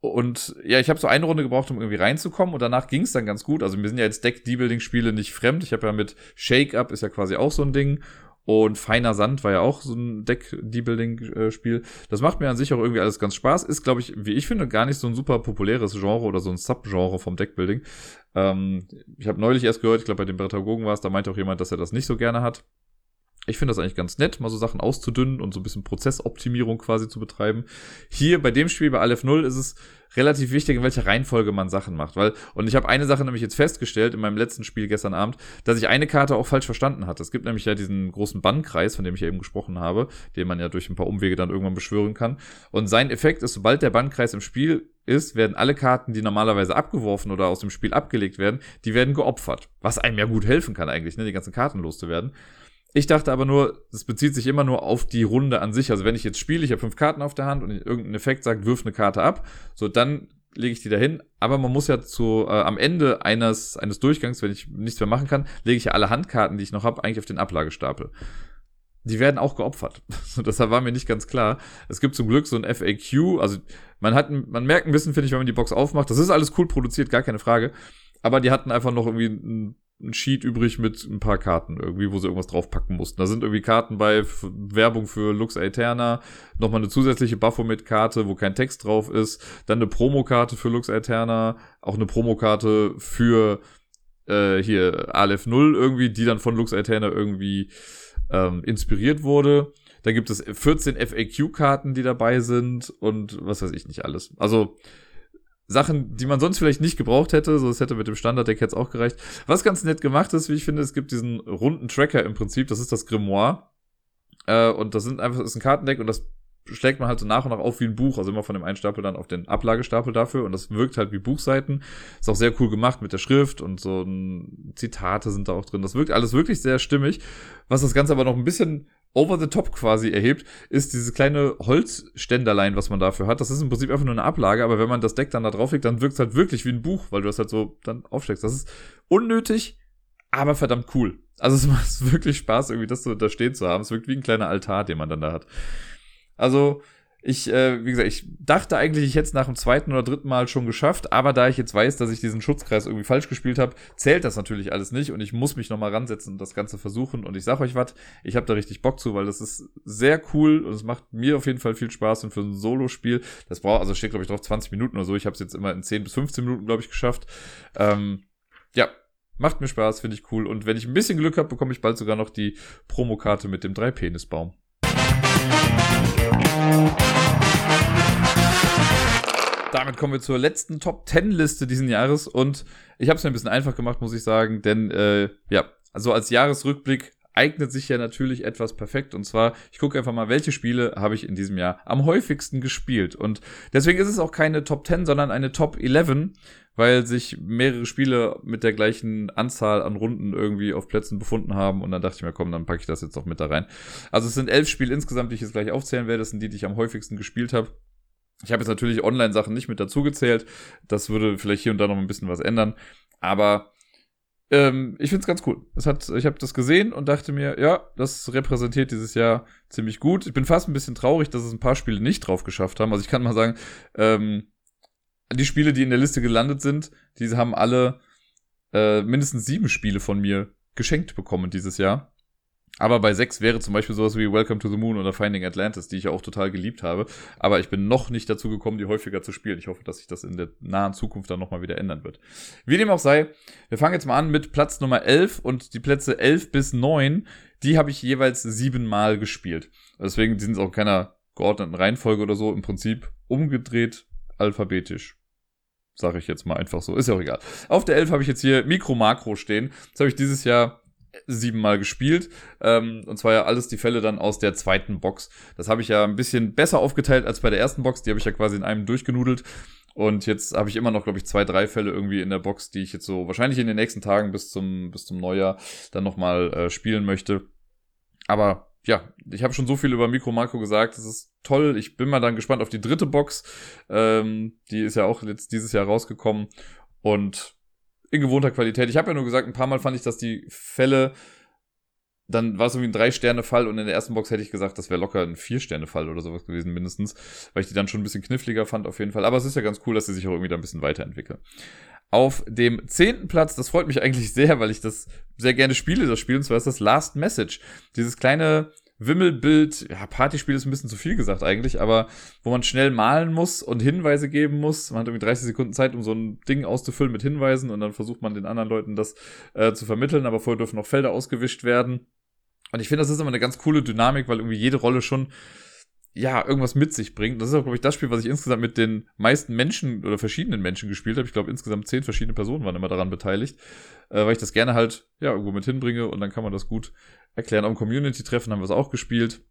Und ja, ich habe so eine Runde gebraucht, um irgendwie reinzukommen und danach ging es dann ganz gut. Also wir sind ja jetzt Deck-Debuilding-Spiele nicht fremd. Ich habe ja mit Shake-Up ist ja quasi auch so ein Ding und Feiner Sand war ja auch so ein Deck-Debuilding-Spiel. Das macht mir an sich auch irgendwie alles ganz Spaß. Ist, glaube ich, wie ich finde, gar nicht so ein super populäres Genre oder so ein Subgenre vom Deckbuilding. Ähm, ich habe neulich erst gehört, ich glaube, bei den Bretagogen war es, da meinte auch jemand, dass er das nicht so gerne hat. Ich finde das eigentlich ganz nett, mal so Sachen auszudünnen und so ein bisschen Prozessoptimierung quasi zu betreiben. Hier bei dem Spiel, bei Aleph 0, ist es relativ wichtig, in welcher Reihenfolge man Sachen macht. Weil, und ich habe eine Sache nämlich jetzt festgestellt in meinem letzten Spiel gestern Abend, dass ich eine Karte auch falsch verstanden hatte. Es gibt nämlich ja diesen großen Bannkreis, von dem ich ja eben gesprochen habe, den man ja durch ein paar Umwege dann irgendwann beschwören kann. Und sein Effekt ist, sobald der Bannkreis im Spiel ist, werden alle Karten, die normalerweise abgeworfen oder aus dem Spiel abgelegt werden, die werden geopfert. Was einem ja gut helfen kann eigentlich, ne, die ganzen Karten loszuwerden. Ich dachte aber nur, es bezieht sich immer nur auf die Runde an sich. Also wenn ich jetzt spiele, ich habe fünf Karten auf der Hand und irgendein Effekt sagt, wirf eine Karte ab, so dann lege ich die dahin. Aber man muss ja zu äh, am Ende eines eines Durchgangs, wenn ich nichts mehr machen kann, lege ich ja alle Handkarten, die ich noch habe, eigentlich auf den Ablagestapel. Die werden auch geopfert. Deshalb war mir nicht ganz klar. Es gibt zum Glück so ein FAQ. Also man hat, man merkt ein bisschen, finde ich, wenn man die Box aufmacht. Das ist alles cool produziert, gar keine Frage. Aber die hatten einfach noch irgendwie ein ein Sheet übrig mit ein paar Karten irgendwie, wo sie irgendwas draufpacken mussten. Da sind irgendwie Karten bei Werbung für Lux Aeterna, nochmal eine zusätzliche Baphomet-Karte, wo kein Text drauf ist, dann eine Promokarte für Lux Aeterna, auch eine Promokarte für äh, hier Aleph 0 irgendwie, die dann von Lux Aeterna irgendwie ähm, inspiriert wurde. Da gibt es 14 FAQ-Karten, die dabei sind und was weiß ich nicht alles. Also Sachen, die man sonst vielleicht nicht gebraucht hätte. So, es hätte mit dem Standard-Deck jetzt auch gereicht. Was ganz nett gemacht ist, wie ich finde, es gibt diesen runden Tracker im Prinzip. Das ist das Grimoire. Äh, und das sind einfach, das ist ein Kartendeck und das schlägt man halt so nach und nach auf wie ein Buch, also immer von dem einen Stapel dann auf den Ablagestapel dafür und das wirkt halt wie Buchseiten. Ist auch sehr cool gemacht mit der Schrift und so ein Zitate sind da auch drin. Das wirkt alles wirklich sehr stimmig. Was das Ganze aber noch ein bisschen over the top quasi erhebt, ist dieses kleine Holzständerlein, was man dafür hat. Das ist im Prinzip einfach nur eine Ablage, aber wenn man das Deck dann da drauflegt, dann wirkt es halt wirklich wie ein Buch, weil du das halt so dann aufsteckst. Das ist unnötig, aber verdammt cool. Also es macht wirklich Spaß, irgendwie das so da stehen zu haben. Es wirkt wie ein kleiner Altar, den man dann da hat. Also ich, äh, wie gesagt, ich dachte eigentlich, ich hätte es nach dem zweiten oder dritten Mal schon geschafft, aber da ich jetzt weiß, dass ich diesen Schutzkreis irgendwie falsch gespielt habe, zählt das natürlich alles nicht und ich muss mich nochmal ransetzen und das Ganze versuchen. Und ich sag euch was, ich habe da richtig Bock zu, weil das ist sehr cool und es macht mir auf jeden Fall viel Spaß und für ein Solo-Spiel, das braucht, also steht glaube ich drauf 20 Minuten oder so, ich habe es jetzt immer in 10 bis 15 Minuten, glaube ich, geschafft. Ähm, ja, macht mir Spaß, finde ich cool. Und wenn ich ein bisschen Glück habe, bekomme ich bald sogar noch die Promokarte mit dem Drei-Penis-Baum. Damit kommen wir zur letzten Top 10 Liste diesen Jahres und ich habe es mir ein bisschen einfach gemacht, muss ich sagen, denn äh, ja, also als Jahresrückblick eignet sich ja natürlich etwas perfekt. Und zwar, ich gucke einfach mal, welche Spiele habe ich in diesem Jahr am häufigsten gespielt. Und deswegen ist es auch keine Top 10, sondern eine Top 11, weil sich mehrere Spiele mit der gleichen Anzahl an Runden irgendwie auf Plätzen befunden haben. Und dann dachte ich mir, komm, dann packe ich das jetzt auch mit da rein. Also es sind elf Spiele insgesamt, die ich jetzt gleich aufzählen werde. Das sind die, die ich am häufigsten gespielt habe. Ich habe jetzt natürlich Online-Sachen nicht mit dazu gezählt. Das würde vielleicht hier und da noch ein bisschen was ändern. Aber ähm, ich finde es ganz cool. Es hat, ich habe das gesehen und dachte mir, ja, das repräsentiert dieses Jahr ziemlich gut. Ich bin fast ein bisschen traurig, dass es ein paar Spiele nicht drauf geschafft haben. Also ich kann mal sagen, ähm, die Spiele, die in der Liste gelandet sind, diese haben alle äh, mindestens sieben Spiele von mir geschenkt bekommen dieses Jahr. Aber bei sechs wäre zum Beispiel sowas wie Welcome to the Moon oder Finding Atlantis, die ich ja auch total geliebt habe. Aber ich bin noch nicht dazu gekommen, die häufiger zu spielen. Ich hoffe, dass sich das in der nahen Zukunft dann nochmal wieder ändern wird. Wie dem auch sei, wir fangen jetzt mal an mit Platz Nummer 11 und die Plätze 11 bis 9, die habe ich jeweils siebenmal gespielt. Deswegen sind es auch keiner geordneten Reihenfolge oder so. Im Prinzip umgedreht alphabetisch. Sage ich jetzt mal einfach so. Ist ja auch egal. Auf der 11 habe ich jetzt hier Mikro Makro stehen. Das habe ich dieses Jahr siebenmal gespielt. Ähm, und zwar ja alles die Fälle dann aus der zweiten Box. Das habe ich ja ein bisschen besser aufgeteilt als bei der ersten Box. Die habe ich ja quasi in einem durchgenudelt. Und jetzt habe ich immer noch, glaube ich, zwei, drei Fälle irgendwie in der Box, die ich jetzt so wahrscheinlich in den nächsten Tagen bis zum, bis zum Neujahr dann nochmal äh, spielen möchte. Aber ja, ich habe schon so viel über Mikro Marco gesagt. Das ist toll. Ich bin mal dann gespannt auf die dritte Box. Ähm, die ist ja auch jetzt dieses Jahr rausgekommen. Und in gewohnter Qualität. Ich habe ja nur gesagt, ein paar Mal fand ich, dass die Fälle, dann war es irgendwie ein Drei-Sterne-Fall und in der ersten Box hätte ich gesagt, das wäre locker ein Vier-Sterne-Fall oder sowas gewesen mindestens, weil ich die dann schon ein bisschen kniffliger fand auf jeden Fall. Aber es ist ja ganz cool, dass sie sich auch irgendwie da ein bisschen weiterentwickeln. Auf dem zehnten Platz, das freut mich eigentlich sehr, weil ich das sehr gerne spiele, das Spiel, und zwar ist das Last Message. Dieses kleine Wimmelbild, ja, Partyspiel ist ein bisschen zu viel gesagt eigentlich, aber wo man schnell malen muss und Hinweise geben muss. Man hat irgendwie 30 Sekunden Zeit, um so ein Ding auszufüllen mit Hinweisen und dann versucht man den anderen Leuten das äh, zu vermitteln, aber vorher dürfen noch Felder ausgewischt werden. Und ich finde, das ist immer eine ganz coole Dynamik, weil irgendwie jede Rolle schon ja, irgendwas mit sich bringt. Das ist auch, glaube ich, das Spiel, was ich insgesamt mit den meisten Menschen oder verschiedenen Menschen gespielt habe. Ich glaube, insgesamt zehn verschiedene Personen waren immer daran beteiligt, äh, weil ich das gerne halt, ja, irgendwo mit hinbringe und dann kann man das gut erklären. Am Community-Treffen haben wir es auch gespielt.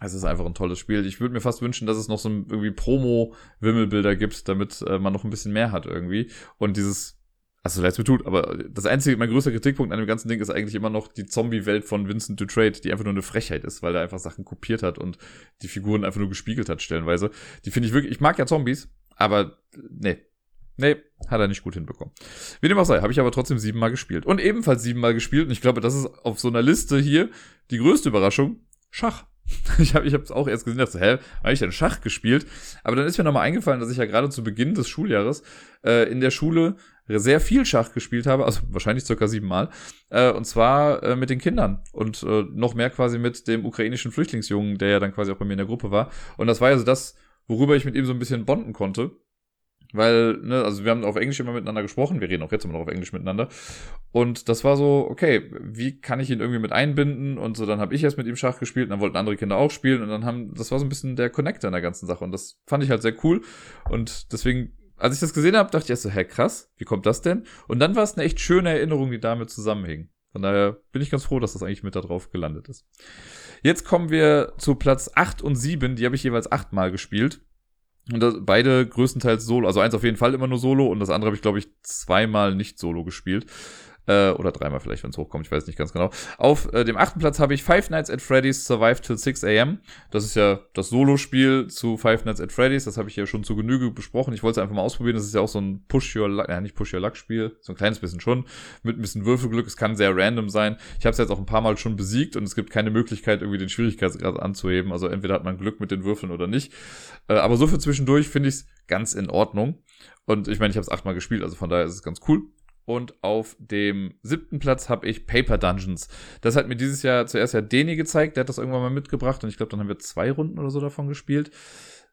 Es ist einfach ein tolles Spiel. Ich würde mir fast wünschen, dass es noch so ein irgendwie Promo-Wimmelbilder gibt, damit äh, man noch ein bisschen mehr hat irgendwie. Und dieses also leid mir tut, aber das einzige, mein größter Kritikpunkt an dem ganzen Ding ist eigentlich immer noch die Zombie-Welt von Vincent Dutrade, die einfach nur eine Frechheit ist, weil er einfach Sachen kopiert hat und die Figuren einfach nur gespiegelt hat, stellenweise. Die finde ich wirklich, ich mag ja Zombies, aber nee. Nee, hat er nicht gut hinbekommen. Wie dem auch sei, habe ich aber trotzdem siebenmal gespielt. Und ebenfalls siebenmal gespielt, und ich glaube, das ist auf so einer Liste hier die größte Überraschung, Schach. Ich habe es auch erst gesehen, dachte, hä, habe ich denn Schach gespielt? Aber dann ist mir nochmal eingefallen, dass ich ja gerade zu Beginn des Schuljahres äh, in der Schule sehr viel Schach gespielt habe, also wahrscheinlich circa siebenmal, äh, und zwar äh, mit den Kindern und äh, noch mehr quasi mit dem ukrainischen Flüchtlingsjungen, der ja dann quasi auch bei mir in der Gruppe war. Und das war ja so das, worüber ich mit ihm so ein bisschen bonden konnte. Weil, ne, also wir haben auf Englisch immer miteinander gesprochen, wir reden auch jetzt immer noch auf Englisch miteinander. Und das war so, okay, wie kann ich ihn irgendwie mit einbinden? Und so, dann habe ich erst mit ihm Schach gespielt, und dann wollten andere Kinder auch spielen und dann haben, das war so ein bisschen der Connector in der ganzen Sache. Und das fand ich halt sehr cool. Und deswegen als ich das gesehen habe, dachte ich erst so, hä, krass, wie kommt das denn? Und dann war es eine echt schöne Erinnerung, die damit zusammenhing. Von daher bin ich ganz froh, dass das eigentlich mit da drauf gelandet ist. Jetzt kommen wir zu Platz 8 und 7, die habe ich jeweils achtmal gespielt. Und das, beide größtenteils solo, also eins auf jeden Fall immer nur solo und das andere habe ich, glaube ich, zweimal nicht solo gespielt. Äh, oder dreimal vielleicht, wenn es hochkommt, ich weiß nicht ganz genau. Auf äh, dem achten Platz habe ich Five Nights at Freddy's Survive Till 6 am. Das ist ja das Solo-Spiel zu Five Nights at Freddy's. Das habe ich ja schon zu Genüge besprochen. Ich wollte es einfach mal ausprobieren. Das ist ja auch so ein Push-Your-Luck, ja nicht Push-Your-Luck-Spiel, so ein kleines bisschen schon, mit ein bisschen Würfelglück. Es kann sehr random sein. Ich habe es jetzt auch ein paar Mal schon besiegt und es gibt keine Möglichkeit, irgendwie den Schwierigkeitsgrad anzuheben. Also entweder hat man Glück mit den Würfeln oder nicht. Äh, aber so für zwischendurch finde ich es ganz in Ordnung. Und ich meine, ich habe es achtmal gespielt, also von daher ist es ganz cool. Und auf dem siebten Platz habe ich Paper Dungeons. Das hat mir dieses Jahr zuerst ja Deni gezeigt, der hat das irgendwann mal mitgebracht und ich glaube, dann haben wir zwei Runden oder so davon gespielt.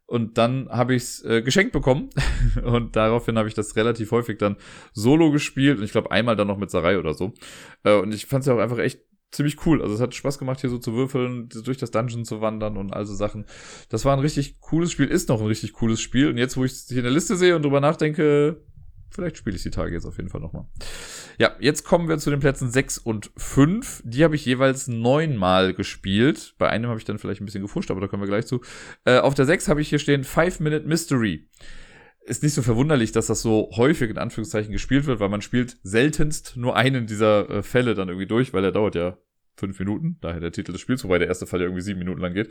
Und dann habe ich es äh, geschenkt bekommen und daraufhin habe ich das relativ häufig dann solo gespielt und ich glaube einmal dann noch mit Sarai oder so. Äh, und ich fand es ja auch einfach echt ziemlich cool. Also es hat Spaß gemacht, hier so zu würfeln, durch das Dungeon zu wandern und all so Sachen. Das war ein richtig cooles Spiel, ist noch ein richtig cooles Spiel. Und jetzt, wo ich es hier in der Liste sehe und drüber nachdenke, vielleicht spiele ich die Tage jetzt auf jeden Fall nochmal. Ja, jetzt kommen wir zu den Plätzen 6 und 5. Die habe ich jeweils neunmal gespielt. Bei einem habe ich dann vielleicht ein bisschen gefuscht, aber da kommen wir gleich zu. Äh, auf der 6 habe ich hier stehen Five Minute Mystery. Ist nicht so verwunderlich, dass das so häufig in Anführungszeichen gespielt wird, weil man spielt seltenst nur einen dieser äh, Fälle dann irgendwie durch, weil der dauert ja fünf Minuten, daher der Titel des Spiels, wobei der erste Fall ja irgendwie sieben Minuten lang geht.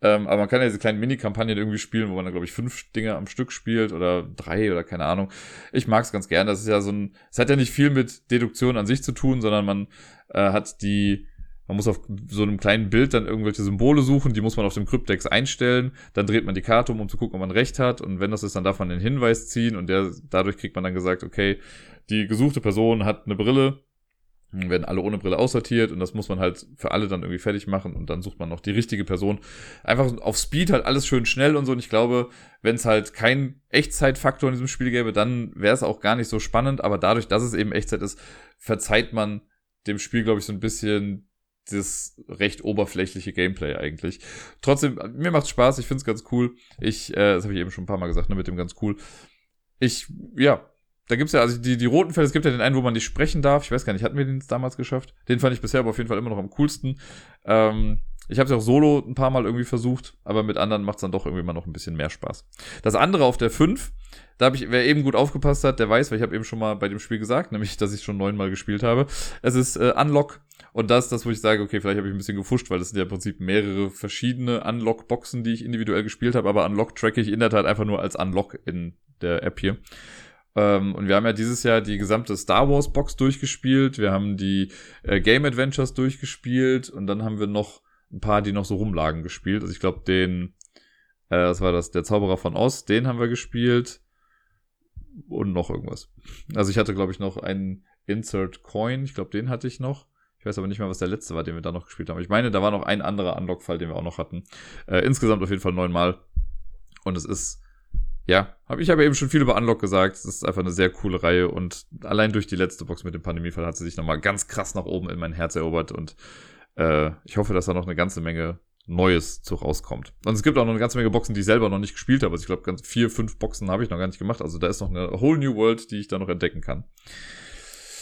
Ähm, aber man kann ja diese kleinen Mini-Kampagnen irgendwie spielen, wo man dann, glaube ich, fünf Dinge am Stück spielt oder drei oder keine Ahnung. Ich mag es ganz gern. Das ist ja so ein, es hat ja nicht viel mit Deduktion an sich zu tun, sondern man äh, hat die, man muss auf so einem kleinen Bild dann irgendwelche Symbole suchen, die muss man auf dem Kryptex einstellen, dann dreht man die Karte um, um zu gucken, ob man recht hat und wenn das ist, dann darf man den Hinweis ziehen und der, dadurch kriegt man dann gesagt, okay, die gesuchte Person hat eine Brille, dann werden alle ohne Brille aussortiert und das muss man halt für alle dann irgendwie fertig machen und dann sucht man noch die richtige Person. Einfach auf Speed halt alles schön schnell und so und ich glaube, wenn es halt kein Echtzeitfaktor in diesem Spiel gäbe, dann wäre es auch gar nicht so spannend, aber dadurch, dass es eben Echtzeit ist, verzeiht man dem Spiel, glaube ich, so ein bisschen das recht oberflächliche Gameplay eigentlich. Trotzdem, mir macht's Spaß, ich find's ganz cool. Ich, äh, das habe ich eben schon ein paar Mal gesagt, ne, mit dem ganz cool. Ich, ja, da gibt's ja, also die, die roten Fälle, es gibt ja den einen, wo man nicht sprechen darf. Ich weiß gar nicht, hatten wir den damals geschafft? Den fand ich bisher aber auf jeden Fall immer noch am coolsten. Ähm, ich habe es ja auch solo ein paar Mal irgendwie versucht, aber mit anderen macht's dann doch irgendwie mal noch ein bisschen mehr Spaß. Das andere auf der 5, da habe ich, wer eben gut aufgepasst hat, der weiß, weil ich habe eben schon mal bei dem Spiel gesagt, nämlich, dass ich schon neunmal gespielt habe. Es ist äh, Unlock und das das, wo ich sage, okay, vielleicht habe ich ein bisschen gefuscht, weil das sind ja im Prinzip mehrere verschiedene Unlock-Boxen, die ich individuell gespielt habe, aber Unlock tracke ich in der Tat einfach nur als Unlock in der App hier. Ähm, und wir haben ja dieses Jahr die gesamte Star Wars Box durchgespielt. Wir haben die äh, Game Adventures durchgespielt und dann haben wir noch ein paar, die noch so rumlagen, gespielt. Also ich glaube, den, äh, was war das, der Zauberer von Oz, den haben wir gespielt. Und noch irgendwas. Also ich hatte, glaube ich, noch einen Insert Coin. Ich glaube, den hatte ich noch. Ich weiß aber nicht mehr, was der letzte war, den wir da noch gespielt haben. Ich meine, da war noch ein anderer Unlock-Fall, den wir auch noch hatten. Äh, insgesamt auf jeden Fall neunmal. Und es ist ja, habe ich aber eben schon viel über Unlock gesagt. Es ist einfach eine sehr coole Reihe und allein durch die letzte Box mit dem Pandemiefall hat sie sich nochmal ganz krass nach oben in mein Herz erobert und äh, ich hoffe, dass da noch eine ganze Menge Neues zu rauskommt. Und es gibt auch noch eine ganze Menge Boxen, die ich selber noch nicht gespielt habe. Also ich glaube, ganz vier, fünf Boxen habe ich noch gar nicht gemacht. Also da ist noch eine whole new world, die ich da noch entdecken kann.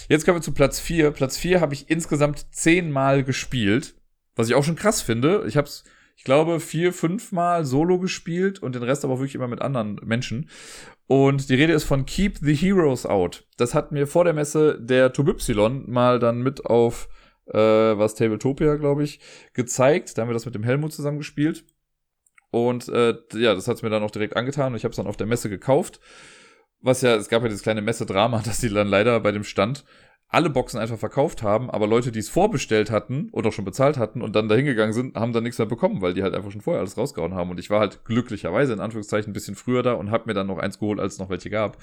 Jetzt kommen wir zu Platz vier. Platz vier habe ich insgesamt zehnmal gespielt, was ich auch schon krass finde. Ich habe es ich glaube, vier, fünf Mal solo gespielt und den Rest aber wirklich immer mit anderen Menschen. Und die Rede ist von Keep the Heroes Out. Das hat mir vor der Messe der Tobypsilon mal dann mit auf äh, was Tabletopia, glaube ich, gezeigt. Da haben wir das mit dem Helmut zusammen gespielt. Und äh, ja, das hat's mir dann auch direkt angetan und ich habe es dann auf der Messe gekauft. Was ja, es gab ja dieses kleine Messe-Drama, dass die dann leider bei dem Stand alle Boxen einfach verkauft haben, aber Leute, die es vorbestellt hatten oder schon bezahlt hatten und dann dahingegangen sind, haben dann nichts mehr bekommen, weil die halt einfach schon vorher alles rausgehauen haben. Und ich war halt glücklicherweise in Anführungszeichen ein bisschen früher da und hab mir dann noch eins geholt, als es noch welche gab.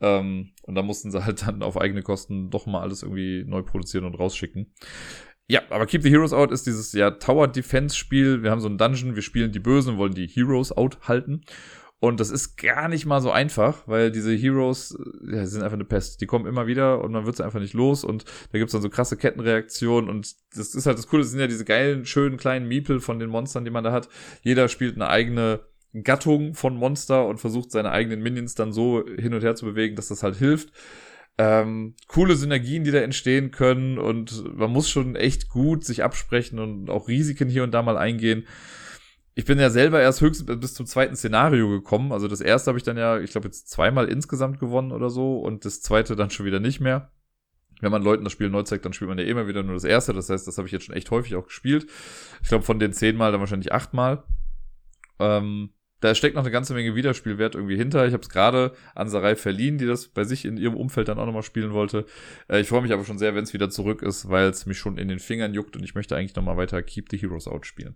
Ähm, und da mussten sie halt dann auf eigene Kosten doch mal alles irgendwie neu produzieren und rausschicken. Ja, aber Keep the Heroes Out ist dieses ja Tower Defense Spiel. Wir haben so einen Dungeon, wir spielen die Bösen und wollen die Heroes out halten. Und das ist gar nicht mal so einfach, weil diese Heroes ja, sind einfach eine Pest. Die kommen immer wieder und man wird sie einfach nicht los. Und da gibt's dann so krasse Kettenreaktionen. Und das ist halt das Coole, das sind ja diese geilen, schönen kleinen Miepel von den Monstern, die man da hat. Jeder spielt eine eigene Gattung von Monster und versucht seine eigenen Minions dann so hin und her zu bewegen, dass das halt hilft. Ähm, coole Synergien, die da entstehen können. Und man muss schon echt gut sich absprechen und auch Risiken hier und da mal eingehen ich bin ja selber erst höchstens bis zum zweiten Szenario gekommen. Also das erste habe ich dann ja, ich glaube, jetzt zweimal insgesamt gewonnen oder so und das zweite dann schon wieder nicht mehr. Wenn man Leuten das Spiel neu zeigt, dann spielt man ja immer wieder nur das erste. Das heißt, das habe ich jetzt schon echt häufig auch gespielt. Ich glaube, von den zehnmal dann wahrscheinlich achtmal. Ähm, da steckt noch eine ganze Menge Wiederspielwert irgendwie hinter. Ich habe es gerade an Sarai verliehen, die das bei sich in ihrem Umfeld dann auch nochmal spielen wollte. Äh, ich freue mich aber schon sehr, wenn es wieder zurück ist, weil es mich schon in den Fingern juckt und ich möchte eigentlich nochmal weiter Keep the Heroes Out spielen.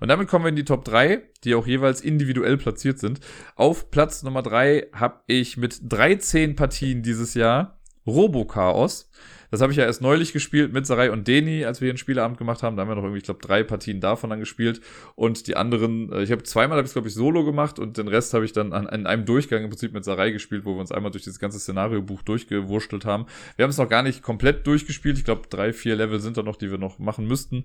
Und damit kommen wir in die Top 3, die auch jeweils individuell platziert sind. Auf Platz Nummer 3 habe ich mit 13 Partien dieses Jahr Robo Chaos. Das habe ich ja erst neulich gespielt mit Sarai und Deni, als wir hier einen Spieleabend gemacht haben. Da haben wir noch irgendwie, ich glaube, drei Partien davon dann gespielt. Und die anderen, äh, ich habe zweimal, habe ich glaube ich, solo gemacht und den Rest habe ich dann an, an einem Durchgang im Prinzip mit Sarai gespielt, wo wir uns einmal durch dieses ganze Szenariobuch durchgewurschtelt haben. Wir haben es noch gar nicht komplett durchgespielt. Ich glaube, drei, vier Level sind da noch, die wir noch machen müssten.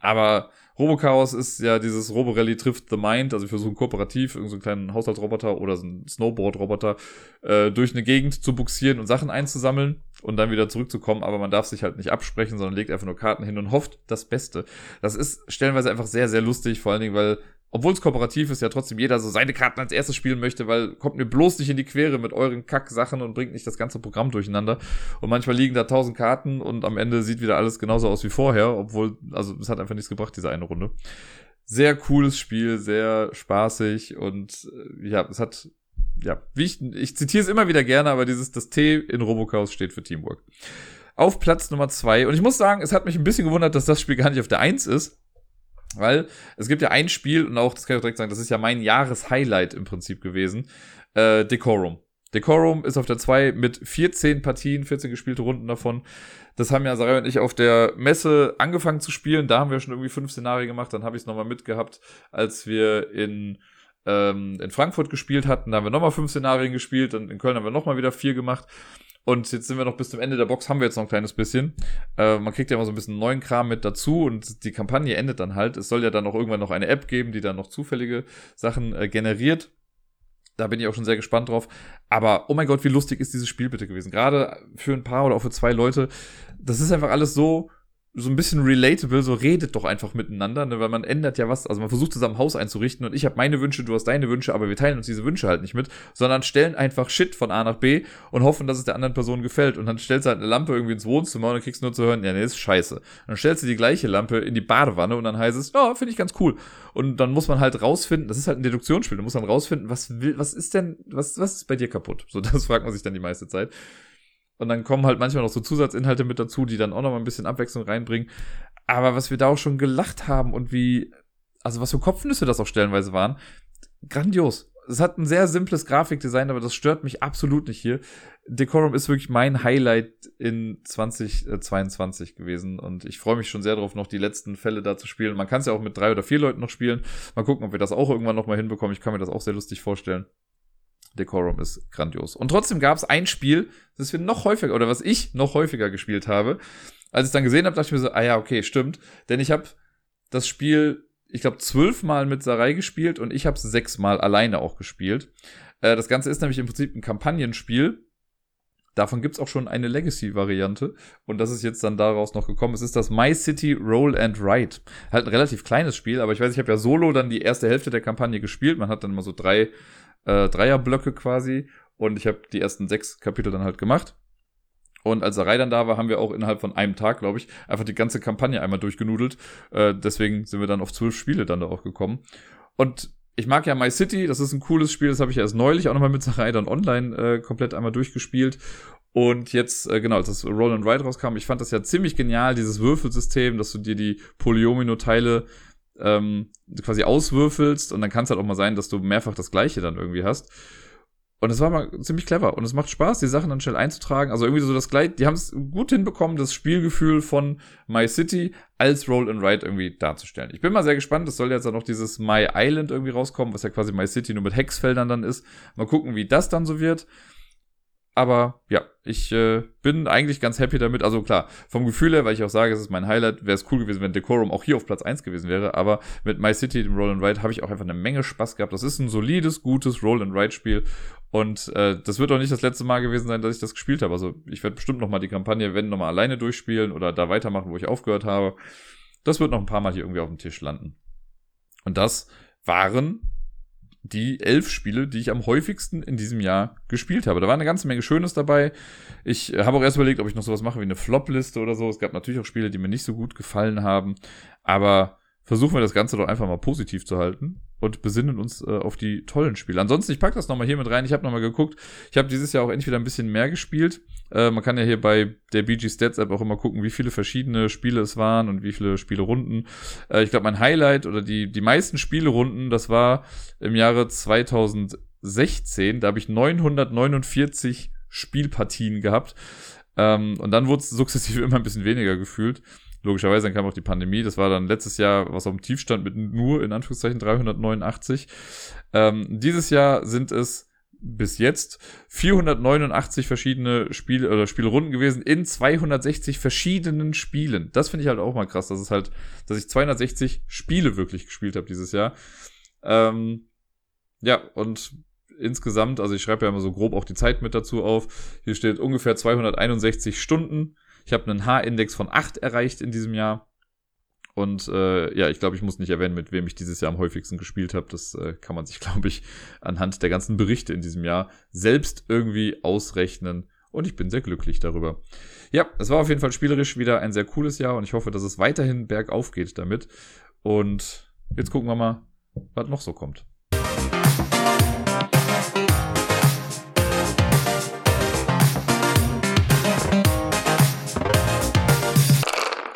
Aber Robochaos ist ja dieses Roborally trifft the Mind, also wir versuchen kooperativ irgendeinen so kleinen Haushaltsroboter oder so einen Snowboard-Roboter äh, durch eine Gegend zu buxieren und Sachen einzusammeln und dann wieder zurückzukommen, aber man darf sich halt nicht absprechen, sondern legt einfach nur Karten hin und hofft das Beste. Das ist stellenweise einfach sehr, sehr lustig, vor allen Dingen, weil obwohl es kooperativ ist, ja trotzdem jeder so seine Karten als erstes spielen möchte, weil kommt mir bloß nicht in die Quere mit euren Kack-Sachen und bringt nicht das ganze Programm durcheinander. Und manchmal liegen da tausend Karten und am Ende sieht wieder alles genauso aus wie vorher, obwohl, also es hat einfach nichts gebracht, diese eine Runde. Sehr cooles Spiel, sehr spaßig und äh, ja, es hat, ja, wie ich, ich zitiere es immer wieder gerne, aber dieses, das T in Robochaos steht für Teamwork. Auf Platz Nummer zwei und ich muss sagen, es hat mich ein bisschen gewundert, dass das Spiel gar nicht auf der eins ist weil es gibt ja ein Spiel, und auch, das kann ich direkt sagen, das ist ja mein Jahreshighlight im Prinzip gewesen, äh, Decorum. Decorum ist auf der 2 mit 14 Partien, 14 gespielte Runden davon. Das haben ja Sarah und ich auf der Messe angefangen zu spielen. Da haben wir schon irgendwie fünf Szenarien gemacht. Dann habe ich es nochmal mitgehabt, als wir in, ähm, in Frankfurt gespielt hatten. Da haben wir nochmal fünf Szenarien gespielt. Und in Köln haben wir nochmal wieder vier gemacht. Und jetzt sind wir noch bis zum Ende der Box, haben wir jetzt noch ein kleines bisschen. Äh, man kriegt ja immer so ein bisschen neuen Kram mit dazu und die Kampagne endet dann halt. Es soll ja dann auch irgendwann noch eine App geben, die dann noch zufällige Sachen äh, generiert. Da bin ich auch schon sehr gespannt drauf. Aber oh mein Gott, wie lustig ist dieses Spiel bitte gewesen. Gerade für ein paar oder auch für zwei Leute. Das ist einfach alles so so ein bisschen relatable, so redet doch einfach miteinander, ne? weil man ändert ja was, also man versucht zusammen Haus einzurichten und ich habe meine Wünsche, du hast deine Wünsche, aber wir teilen uns diese Wünsche halt nicht mit, sondern stellen einfach Shit von A nach B und hoffen, dass es der anderen Person gefällt und dann stellst du halt eine Lampe irgendwie ins Wohnzimmer und dann kriegst du nur zu hören, ja, nee, ist scheiße. Dann stellst du die gleiche Lampe in die Badewanne und dann heißt es, ja, finde ich ganz cool. Und dann muss man halt rausfinden, das ist halt ein Deduktionsspiel, da muss man rausfinden, was will, was ist denn, was, was ist bei dir kaputt? So, das fragt man sich dann die meiste Zeit. Und dann kommen halt manchmal noch so Zusatzinhalte mit dazu, die dann auch noch mal ein bisschen Abwechslung reinbringen. Aber was wir da auch schon gelacht haben und wie, also was für Kopfnüsse das auch stellenweise waren, grandios. Es hat ein sehr simples Grafikdesign, aber das stört mich absolut nicht hier. Decorum ist wirklich mein Highlight in 2022 gewesen und ich freue mich schon sehr darauf, noch die letzten Fälle da zu spielen. Man kann es ja auch mit drei oder vier Leuten noch spielen. Mal gucken, ob wir das auch irgendwann noch mal hinbekommen. Ich kann mir das auch sehr lustig vorstellen. Decorum ist grandios. Und trotzdem gab es ein Spiel, das wir noch häufiger, oder was ich noch häufiger gespielt habe. Als ich dann gesehen habe, dachte ich mir so, ah ja, okay, stimmt. Denn ich habe das Spiel, ich glaube, zwölfmal mit Sarai gespielt und ich habe es sechsmal alleine auch gespielt. Äh, das Ganze ist nämlich im Prinzip ein Kampagnenspiel. Davon gibt's auch schon eine Legacy-Variante. Und das ist jetzt dann daraus noch gekommen. Es ist das My City Roll and Ride. Halt ein relativ kleines Spiel, aber ich weiß, ich habe ja solo dann die erste Hälfte der Kampagne gespielt. Man hat dann immer so drei äh, Dreierblöcke quasi. Und ich habe die ersten sechs Kapitel dann halt gemacht. Und als Sarai dann da war, haben wir auch innerhalb von einem Tag, glaube ich, einfach die ganze Kampagne einmal durchgenudelt. Äh, deswegen sind wir dann auf zwölf Spiele dann da auch gekommen. Und ich mag ja My City, das ist ein cooles Spiel, das habe ich erst neulich auch nochmal mit Sarai dann online äh, komplett einmal durchgespielt. Und jetzt, äh, genau, als das Roll and Ride rauskam, ich fand das ja ziemlich genial, dieses Würfelsystem, dass du dir die Polyomino-Teile ähm, quasi auswürfelst und dann kann es halt auch mal sein, dass du mehrfach das gleiche dann irgendwie hast. Und es war mal ziemlich clever und es macht Spaß, die Sachen dann schnell einzutragen. Also irgendwie so das gleich, die haben es gut hinbekommen, das Spielgefühl von My City als Roll and Ride irgendwie darzustellen. Ich bin mal sehr gespannt, es soll jetzt dann noch dieses My Island irgendwie rauskommen, was ja quasi My City nur mit Hexfeldern dann ist. Mal gucken, wie das dann so wird. Aber ja, ich äh, bin eigentlich ganz happy damit. Also klar, vom Gefühl her, weil ich auch sage, es ist mein Highlight, wäre es cool gewesen, wenn Decorum auch hier auf Platz 1 gewesen wäre. Aber mit My City, dem Roll and Ride, habe ich auch einfach eine Menge Spaß gehabt. Das ist ein solides, gutes Roll and Ride Spiel. Und äh, das wird auch nicht das letzte Mal gewesen sein, dass ich das gespielt habe. Also ich werde bestimmt nochmal die Kampagne, wenn nochmal alleine durchspielen oder da weitermachen, wo ich aufgehört habe. Das wird noch ein paar Mal hier irgendwie auf dem Tisch landen. Und das waren die elf Spiele, die ich am häufigsten in diesem Jahr gespielt habe. Da war eine ganze Menge Schönes dabei. Ich habe auch erst überlegt, ob ich noch sowas mache wie eine Flop-Liste oder so. Es gab natürlich auch Spiele, die mir nicht so gut gefallen haben. Aber versuchen wir das Ganze doch einfach mal positiv zu halten und besinnen uns äh, auf die tollen Spiele. Ansonsten, ich packe das nochmal hier mit rein. Ich habe nochmal geguckt. Ich habe dieses Jahr auch endlich wieder ein bisschen mehr gespielt. Äh, man kann ja hier bei der BG Stats App auch immer gucken, wie viele verschiedene Spiele es waren und wie viele Spielerunden. Äh, ich glaube, mein Highlight oder die, die meisten Spielerunden, das war im Jahre 2016. Da habe ich 949 Spielpartien gehabt. Ähm, und dann wurde es sukzessive immer ein bisschen weniger gefühlt. Logischerweise, dann kam auch die Pandemie. Das war dann letztes Jahr, was auf dem Tief stand, mit nur in Anführungszeichen 389. Ähm, dieses Jahr sind es bis jetzt 489 verschiedene Spiele oder Spielrunden gewesen in 260 verschiedenen Spielen. Das finde ich halt auch mal krass, dass es halt, dass ich 260 Spiele wirklich gespielt habe dieses Jahr. Ähm, ja, und insgesamt, also ich schreibe ja immer so grob auch die Zeit mit dazu auf. Hier steht ungefähr 261 Stunden. Ich habe einen H-Index von 8 erreicht in diesem Jahr. Und äh, ja, ich glaube, ich muss nicht erwähnen, mit wem ich dieses Jahr am häufigsten gespielt habe. Das äh, kann man sich, glaube ich, anhand der ganzen Berichte in diesem Jahr selbst irgendwie ausrechnen. Und ich bin sehr glücklich darüber. Ja, es war auf jeden Fall spielerisch wieder ein sehr cooles Jahr und ich hoffe, dass es weiterhin bergauf geht damit. Und jetzt gucken wir mal, was noch so kommt.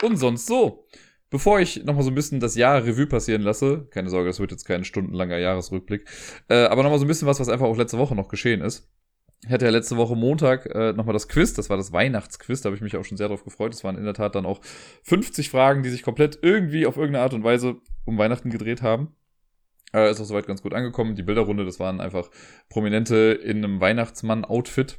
Und sonst so. Bevor ich nochmal so ein bisschen das Jahr Revue passieren lasse, keine Sorge, das wird jetzt kein stundenlanger Jahresrückblick, äh, aber nochmal so ein bisschen was, was einfach auch letzte Woche noch geschehen ist. Ich hatte ja letzte Woche Montag äh, nochmal das Quiz, das war das Weihnachtsquiz, da habe ich mich auch schon sehr drauf gefreut. Es waren in der Tat dann auch 50 Fragen, die sich komplett irgendwie auf irgendeine Art und Weise um Weihnachten gedreht haben. Äh, ist auch soweit ganz gut angekommen. Die Bilderrunde, das waren einfach Prominente in einem Weihnachtsmann-Outfit.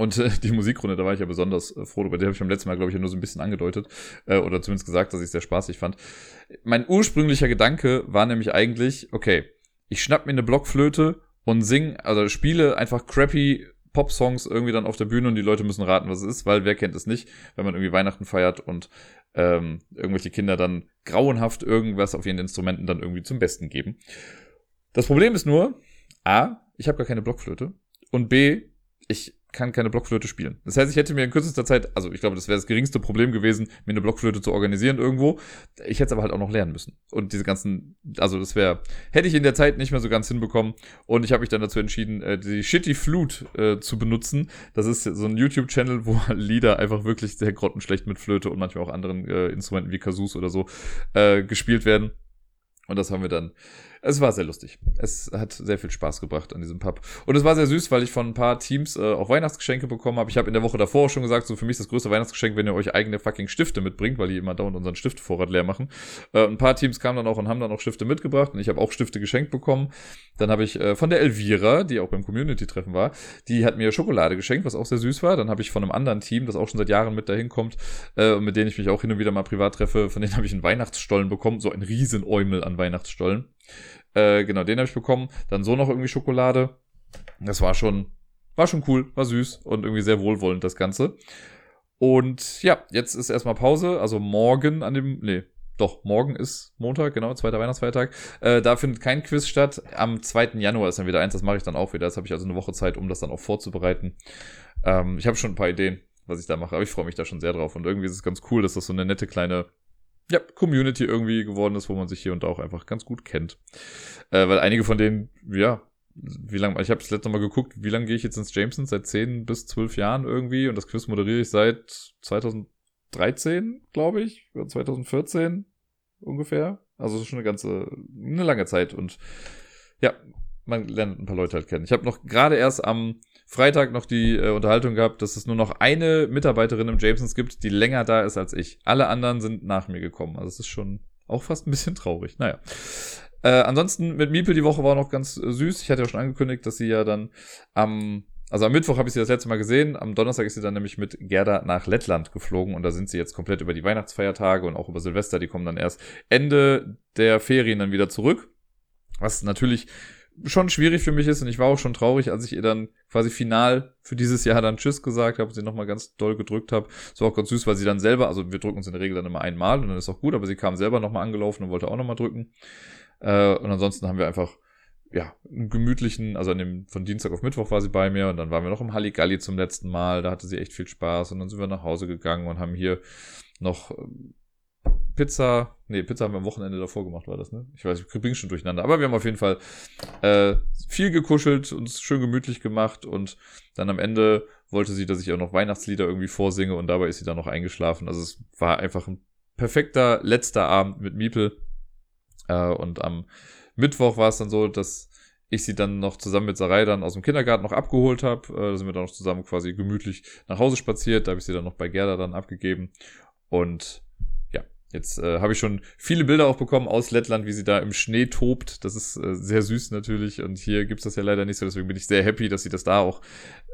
Und äh, die Musikrunde, da war ich ja besonders äh, froh drüber. Die habe ich beim letzten Mal, glaube ich, nur so ein bisschen angedeutet. Äh, oder zumindest gesagt, dass ich es sehr spaßig fand. Mein ursprünglicher Gedanke war nämlich eigentlich, okay, ich schnapp mir eine Blockflöte und sing, also spiele einfach crappy Pop-Songs irgendwie dann auf der Bühne und die Leute müssen raten, was es ist, weil wer kennt es nicht, wenn man irgendwie Weihnachten feiert und ähm, irgendwelche Kinder dann grauenhaft irgendwas auf ihren Instrumenten dann irgendwie zum Besten geben. Das Problem ist nur, A, ich habe gar keine Blockflöte und B, ich kann keine Blockflöte spielen. Das heißt, ich hätte mir in kürzester Zeit, also ich glaube, das wäre das geringste Problem gewesen, mir eine Blockflöte zu organisieren irgendwo. Ich hätte es aber halt auch noch lernen müssen. Und diese ganzen, also das wäre, hätte ich in der Zeit nicht mehr so ganz hinbekommen. Und ich habe mich dann dazu entschieden, äh, die Shitty Flute äh, zu benutzen. Das ist so ein YouTube-Channel, wo Lieder einfach wirklich sehr grottenschlecht mit Flöte und manchmal auch anderen äh, Instrumenten wie Kasus oder so gespielt werden. Und das haben wir dann es war sehr lustig. Es hat sehr viel Spaß gebracht an diesem Pub. Und es war sehr süß, weil ich von ein paar Teams äh, auch Weihnachtsgeschenke bekommen habe. Ich habe in der Woche davor auch schon gesagt, so für mich ist das größte Weihnachtsgeschenk, wenn ihr euch eigene fucking Stifte mitbringt, weil die immer dauernd unseren Stiftvorrat leer machen. Äh, ein paar Teams kamen dann auch und haben dann auch Stifte mitgebracht und ich habe auch Stifte geschenkt bekommen. Dann habe ich äh, von der Elvira, die auch beim Community-Treffen war, die hat mir Schokolade geschenkt, was auch sehr süß war. Dann habe ich von einem anderen Team, das auch schon seit Jahren mit dahin kommt äh, und mit denen ich mich auch hin und wieder mal privat treffe, von denen habe ich einen Weihnachtsstollen bekommen, so ein Riesenäumel an Weihnachtsstollen. Äh, genau, den habe ich bekommen. Dann so noch irgendwie Schokolade. Das war schon, war schon cool, war süß und irgendwie sehr wohlwollend, das Ganze. Und ja, jetzt ist erstmal Pause. Also morgen an dem, nee, doch, morgen ist Montag, genau, zweiter Weihnachtsfeiertag. Äh, da findet kein Quiz statt. Am 2. Januar ist dann wieder eins, das mache ich dann auch wieder. Jetzt habe ich also eine Woche Zeit, um das dann auch vorzubereiten. Ähm, ich habe schon ein paar Ideen, was ich da mache, aber ich freue mich da schon sehr drauf. Und irgendwie ist es ganz cool, dass das so eine nette kleine ja, Community irgendwie geworden ist, wo man sich hier und da auch einfach ganz gut kennt. Äh, weil einige von denen, ja, wie lange, ich habe das letzte Mal geguckt, wie lange gehe ich jetzt ins Jameson? Seit 10 bis 12 Jahren irgendwie und das Quiz moderiere ich seit 2013, glaube ich, oder 2014 ungefähr. Also schon eine ganze, eine lange Zeit und ja, man lernt ein paar Leute halt kennen. Ich habe noch gerade erst am Freitag noch die äh, Unterhaltung gehabt, dass es nur noch eine Mitarbeiterin im Jamesons gibt, die länger da ist als ich. Alle anderen sind nach mir gekommen. Also es ist schon auch fast ein bisschen traurig. Naja. Äh, ansonsten mit Miepel die Woche war noch ganz äh, süß. Ich hatte ja schon angekündigt, dass sie ja dann am, also am Mittwoch habe ich sie das letzte Mal gesehen. Am Donnerstag ist sie dann nämlich mit Gerda nach Lettland geflogen und da sind sie jetzt komplett über die Weihnachtsfeiertage und auch über Silvester. Die kommen dann erst Ende der Ferien dann wieder zurück. Was natürlich schon schwierig für mich ist und ich war auch schon traurig, als ich ihr dann quasi final für dieses Jahr dann Tschüss gesagt habe und sie nochmal ganz doll gedrückt habe. Es war auch ganz süß, weil sie dann selber, also wir drücken uns in der Regel dann immer einmal und dann ist auch gut, aber sie kam selber nochmal angelaufen und wollte auch nochmal drücken. Äh, und ansonsten haben wir einfach, ja, einen gemütlichen, also an dem, von Dienstag auf Mittwoch war sie bei mir und dann waren wir noch im Halligalli zum letzten Mal, da hatte sie echt viel Spaß und dann sind wir nach Hause gegangen und haben hier noch ähm, Pizza, nee, Pizza haben wir am Wochenende davor gemacht, war das, ne? Ich weiß, ich bringe schon durcheinander. Aber wir haben auf jeden Fall äh, viel gekuschelt, uns schön gemütlich gemacht und dann am Ende wollte sie, dass ich auch noch Weihnachtslieder irgendwie vorsinge und dabei ist sie dann noch eingeschlafen. Also es war einfach ein perfekter letzter Abend mit Miepel. Äh, und am Mittwoch war es dann so, dass ich sie dann noch zusammen mit Sarai dann aus dem Kindergarten noch abgeholt habe. Äh, da sind wir dann noch zusammen quasi gemütlich nach Hause spaziert. Da habe ich sie dann noch bei Gerda dann abgegeben. Und Jetzt äh, habe ich schon viele Bilder auch bekommen aus Lettland, wie sie da im Schnee tobt. Das ist äh, sehr süß natürlich. Und hier gibt's das ja leider nicht so. Deswegen bin ich sehr happy, dass sie das da auch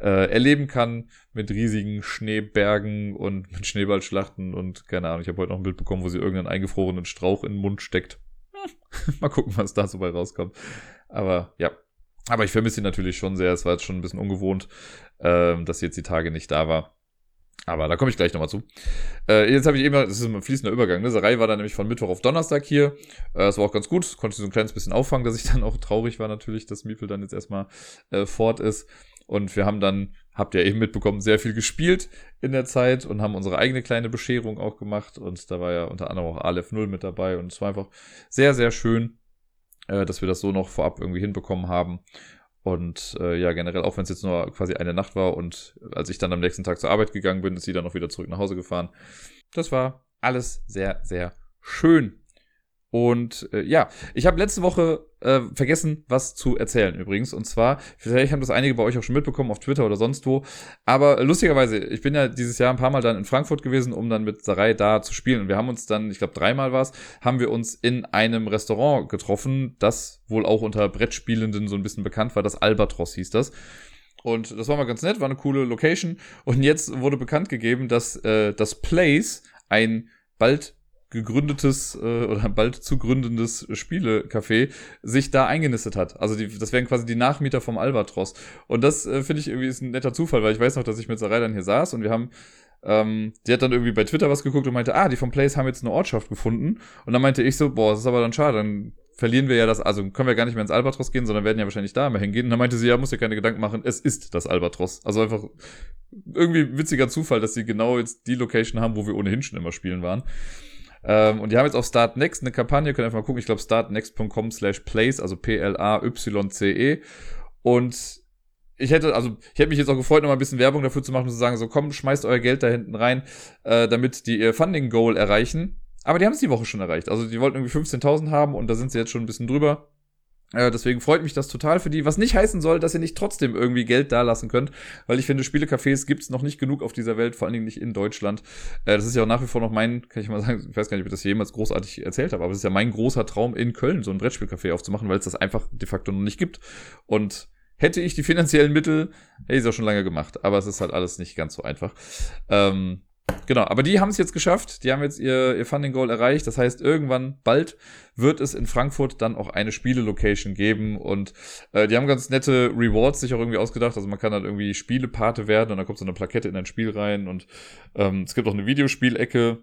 äh, erleben kann. Mit riesigen Schneebergen und mit Schneeballschlachten. Und keine Ahnung, ich habe heute noch ein Bild bekommen, wo sie irgendeinen eingefrorenen Strauch in den Mund steckt. Mal gucken, was da so bei rauskommt. Aber ja. Aber ich vermisse sie natürlich schon sehr. Es war jetzt schon ein bisschen ungewohnt, äh, dass sie jetzt die Tage nicht da war. Aber da komme ich gleich nochmal zu. Äh, jetzt habe ich eben, das ist ein fließender Übergang. Ne? Sarai war dann nämlich von Mittwoch auf Donnerstag hier. Äh, das war auch ganz gut. Konnte so ein kleines bisschen auffangen, dass ich dann auch traurig war natürlich, dass Miepel dann jetzt erstmal äh, fort ist. Und wir haben dann, habt ihr eben mitbekommen, sehr viel gespielt in der Zeit und haben unsere eigene kleine Bescherung auch gemacht. Und da war ja unter anderem auch Aleph 0 mit dabei. Und es war einfach sehr, sehr schön, äh, dass wir das so noch vorab irgendwie hinbekommen haben. Und äh, ja, generell, auch wenn es jetzt nur quasi eine Nacht war und als ich dann am nächsten Tag zur Arbeit gegangen bin, ist sie dann noch wieder zurück nach Hause gefahren. Das war alles sehr, sehr schön. Und äh, ja, ich habe letzte Woche äh, vergessen, was zu erzählen übrigens. Und zwar, vielleicht haben das einige bei euch auch schon mitbekommen auf Twitter oder sonst wo. Aber lustigerweise, ich bin ja dieses Jahr ein paar Mal dann in Frankfurt gewesen, um dann mit Sarai da zu spielen. Und wir haben uns dann, ich glaube dreimal war es, haben wir uns in einem Restaurant getroffen, das wohl auch unter Brettspielenden so ein bisschen bekannt war. Das Albatros hieß das. Und das war mal ganz nett, war eine coole Location. Und jetzt wurde bekannt gegeben, dass äh, das Place ein bald gegründetes äh, oder bald zu gründendes Spielecafé sich da eingenistet hat. Also die, das wären quasi die Nachmieter vom Albatros. Und das äh, finde ich irgendwie ist ein netter Zufall, weil ich weiß noch, dass ich mit Sarai dann hier saß und wir haben ähm, die hat dann irgendwie bei Twitter was geguckt und meinte, ah, die vom Place haben jetzt eine Ortschaft gefunden. Und dann meinte ich so, boah, das ist aber dann schade, dann verlieren wir ja das, also können wir gar nicht mehr ins Albatros gehen, sondern werden ja wahrscheinlich da immer hingehen. Und dann meinte sie, ja, muss dir keine Gedanken machen, es ist das Albatros. Also einfach irgendwie witziger Zufall, dass sie genau jetzt die Location haben, wo wir ohnehin schon immer spielen waren. Ähm, und die haben jetzt auf Start Next eine Kampagne, könnt einfach mal gucken, ich glaube startnext.com slash place, also P-L-A-Y-C-E. Und ich hätte, also ich hätte mich jetzt auch gefreut, noch mal ein bisschen Werbung dafür zu machen und zu sagen, so komm, schmeißt euer Geld da hinten rein, äh, damit die ihr Funding-Goal erreichen. Aber die haben es die Woche schon erreicht. Also die wollten irgendwie 15.000 haben und da sind sie jetzt schon ein bisschen drüber. Äh, deswegen freut mich das total für die, was nicht heißen soll, dass ihr nicht trotzdem irgendwie Geld dalassen könnt, weil ich finde, Spielecafés gibt's noch nicht genug auf dieser Welt, vor allen Dingen nicht in Deutschland. Äh, das ist ja auch nach wie vor noch mein, kann ich mal sagen, ich weiß gar nicht, ob ich das jemals großartig erzählt habe, aber es ist ja mein großer Traum, in Köln so ein Brettspielcafé aufzumachen, weil es das einfach de facto noch nicht gibt. Und hätte ich die finanziellen Mittel, hätte ich es auch schon lange gemacht, aber es ist halt alles nicht ganz so einfach. Ähm, Genau, aber die haben es jetzt geschafft. Die haben jetzt ihr, ihr Funding Goal erreicht. Das heißt, irgendwann bald wird es in Frankfurt dann auch eine Spiele-Location geben. Und äh, die haben ganz nette Rewards sich auch irgendwie ausgedacht. Also man kann dann irgendwie Spielepate werden und dann kommt so eine Plakette in ein Spiel rein. Und ähm, es gibt auch eine Videospielecke.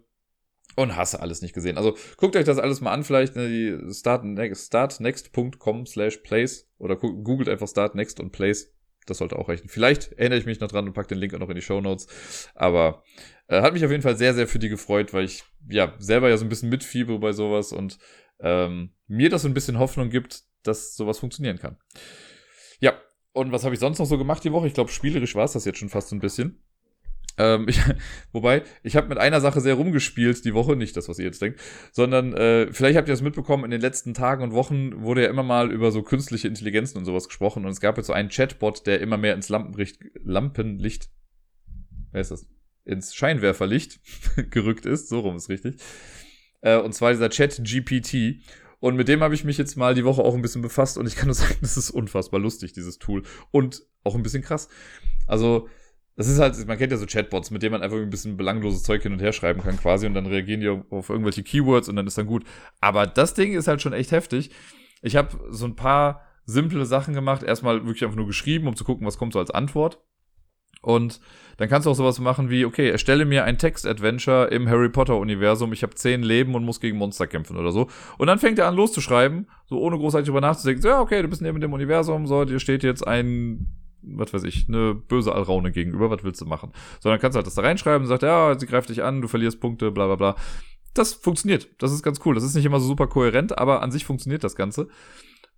Und hasse alles nicht gesehen. Also guckt euch das alles mal an, vielleicht ne, die startnext.com slash place oder googelt einfach startnext und place das sollte auch reichen. Vielleicht erinnere ich mich noch dran und packe den Link auch noch in die Show Notes. Aber äh, hat mich auf jeden Fall sehr, sehr für die gefreut, weil ich ja selber ja so ein bisschen mitfieber bei sowas und ähm, mir das so ein bisschen Hoffnung gibt, dass sowas funktionieren kann. Ja, und was habe ich sonst noch so gemacht die Woche? Ich glaube, spielerisch war es das jetzt schon fast so ein bisschen. Ähm, ich, wobei, ich habe mit einer Sache sehr rumgespielt die Woche, nicht das, was ihr jetzt denkt, sondern äh, vielleicht habt ihr das mitbekommen, in den letzten Tagen und Wochen wurde ja immer mal über so künstliche Intelligenzen und sowas gesprochen und es gab jetzt so einen Chatbot, der immer mehr ins Lampenlicht, Lampenlicht, wer ist das? Ins Scheinwerferlicht gerückt ist, so rum ist richtig. Äh, und zwar dieser Chat GPT. Und mit dem habe ich mich jetzt mal die Woche auch ein bisschen befasst und ich kann nur sagen, das ist unfassbar lustig, dieses Tool. Und auch ein bisschen krass. Also, das ist halt, man kennt ja so Chatbots, mit denen man einfach ein bisschen belangloses Zeug hin und her schreiben kann quasi und dann reagieren die auf irgendwelche Keywords und dann ist dann gut. Aber das Ding ist halt schon echt heftig. Ich habe so ein paar simple Sachen gemacht. Erstmal wirklich einfach nur geschrieben, um zu gucken, was kommt so als Antwort. Und dann kannst du auch sowas machen wie, okay, erstelle mir ein Text-Adventure im Harry Potter-Universum. Ich habe zehn Leben und muss gegen Monster kämpfen oder so. Und dann fängt er an loszuschreiben, so ohne großartig drüber nachzudenken. So, ja, okay, du bist neben dem Universum, so, dir steht jetzt ein was weiß ich, eine böse Alraune gegenüber, was willst du machen? So, dann kannst du halt das da reinschreiben, sagt, ja, sie greift dich an, du verlierst Punkte, bla bla bla. Das funktioniert. Das ist ganz cool. Das ist nicht immer so super kohärent, aber an sich funktioniert das Ganze.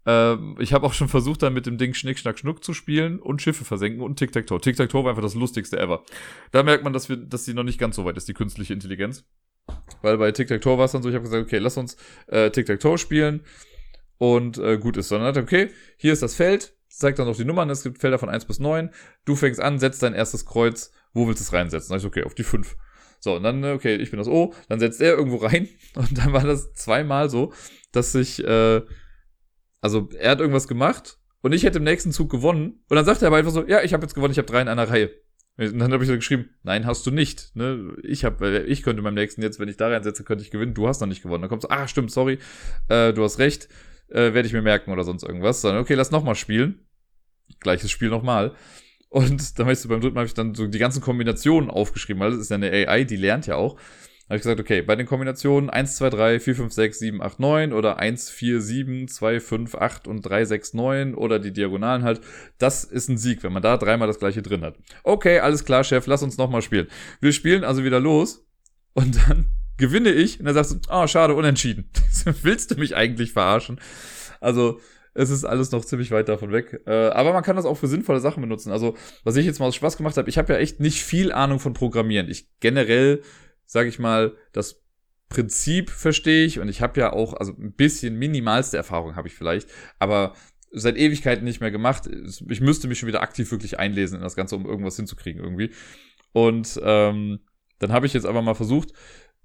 Ähm, ich habe auch schon versucht, dann mit dem Ding Schnick, Schnack, Schnuck zu spielen und Schiffe versenken und Tic-Tac-Toe. Tic-Tac-Toe war einfach das lustigste ever. Da merkt man, dass wir, dass sie noch nicht ganz so weit ist, die künstliche Intelligenz. Weil bei Tic-Tac-Toe war es dann so, ich habe gesagt, okay, lass uns äh, Tic-Tac-Toe spielen und äh, gut ist. Sondern okay, hier ist das Feld, zeigt dann noch die Nummern, es gibt Felder von 1 bis 9. Du fängst an, setzt dein erstes Kreuz, wo willst du es reinsetzen? Dann ich, okay, auf die 5. So, und dann, äh, okay, ich bin das O, dann setzt er irgendwo rein und dann war das zweimal so, dass ich, äh, also er hat irgendwas gemacht und ich hätte im nächsten Zug gewonnen und dann sagt er aber einfach so, ja, ich habe jetzt gewonnen, ich habe drei in einer Reihe. Und dann habe ich so geschrieben, nein, hast du nicht. Ne? Ich habe, ich könnte beim nächsten jetzt, wenn ich da reinsetze, könnte ich gewinnen. Du hast noch nicht gewonnen. Dann kommt so, ah, stimmt, sorry, äh, du hast recht, äh, werde ich mir merken oder sonst irgendwas. Dann okay, lass nochmal spielen. Gleiches Spiel nochmal. Und dann weißt du, beim dritten Mal habe ich dann so die ganzen Kombinationen aufgeschrieben, weil das ist ja eine AI, die lernt ja auch. Habe ich gesagt, okay, bei den Kombinationen 1, 2, 3, 4, 5, 6, 7, 8, 9 oder 1, 4, 7, 2, 5, 8 und 3, 6, 9 oder die Diagonalen halt, das ist ein Sieg, wenn man da dreimal das gleiche drin hat. Okay, alles klar, Chef, lass uns nochmal spielen. Wir spielen also wieder los und dann gewinne ich und dann sagst du, oh, schade, unentschieden. Willst du mich eigentlich verarschen? Also, es ist alles noch ziemlich weit davon weg. Äh, aber man kann das auch für sinnvolle Sachen benutzen. Also, was ich jetzt mal aus Spaß gemacht habe, ich habe ja echt nicht viel Ahnung von Programmieren. Ich generell sage ich mal, das Prinzip verstehe ich und ich habe ja auch, also ein bisschen minimalste Erfahrung habe ich vielleicht, aber seit Ewigkeiten nicht mehr gemacht. Ich müsste mich schon wieder aktiv wirklich einlesen in das Ganze, um irgendwas hinzukriegen irgendwie. Und ähm, dann habe ich jetzt aber mal versucht,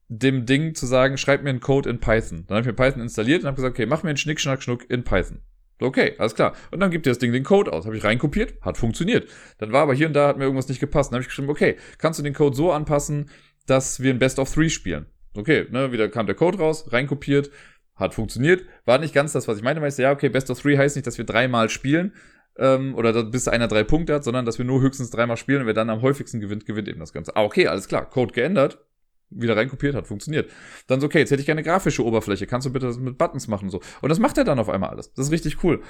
dem Ding zu sagen, schreib mir einen Code in Python. Dann habe ich mir Python installiert und habe gesagt, okay, mach mir einen Schnick, Schnack, Schnuck in Python. Okay, alles klar. Und dann gibt dir das Ding den Code aus. Habe ich reinkopiert, hat funktioniert. Dann war aber hier und da hat mir irgendwas nicht gepasst. Dann habe ich geschrieben, okay, kannst du den Code so anpassen, dass wir ein Best of Three spielen. Okay, ne, wieder kam der Code raus, reinkopiert, hat funktioniert. War nicht ganz das, was ich meinte, weil ich ja, okay, Best of Three heißt nicht, dass wir dreimal spielen ähm, oder bis einer drei Punkte hat, sondern dass wir nur höchstens dreimal spielen und wer dann am häufigsten gewinnt, gewinnt eben das Ganze. Ah, okay, alles klar, Code geändert, wieder reinkopiert hat, funktioniert. Dann so, okay, jetzt hätte ich gerne eine grafische Oberfläche, kannst du bitte das mit Buttons machen so. Und das macht er dann auf einmal alles. Das ist richtig cool.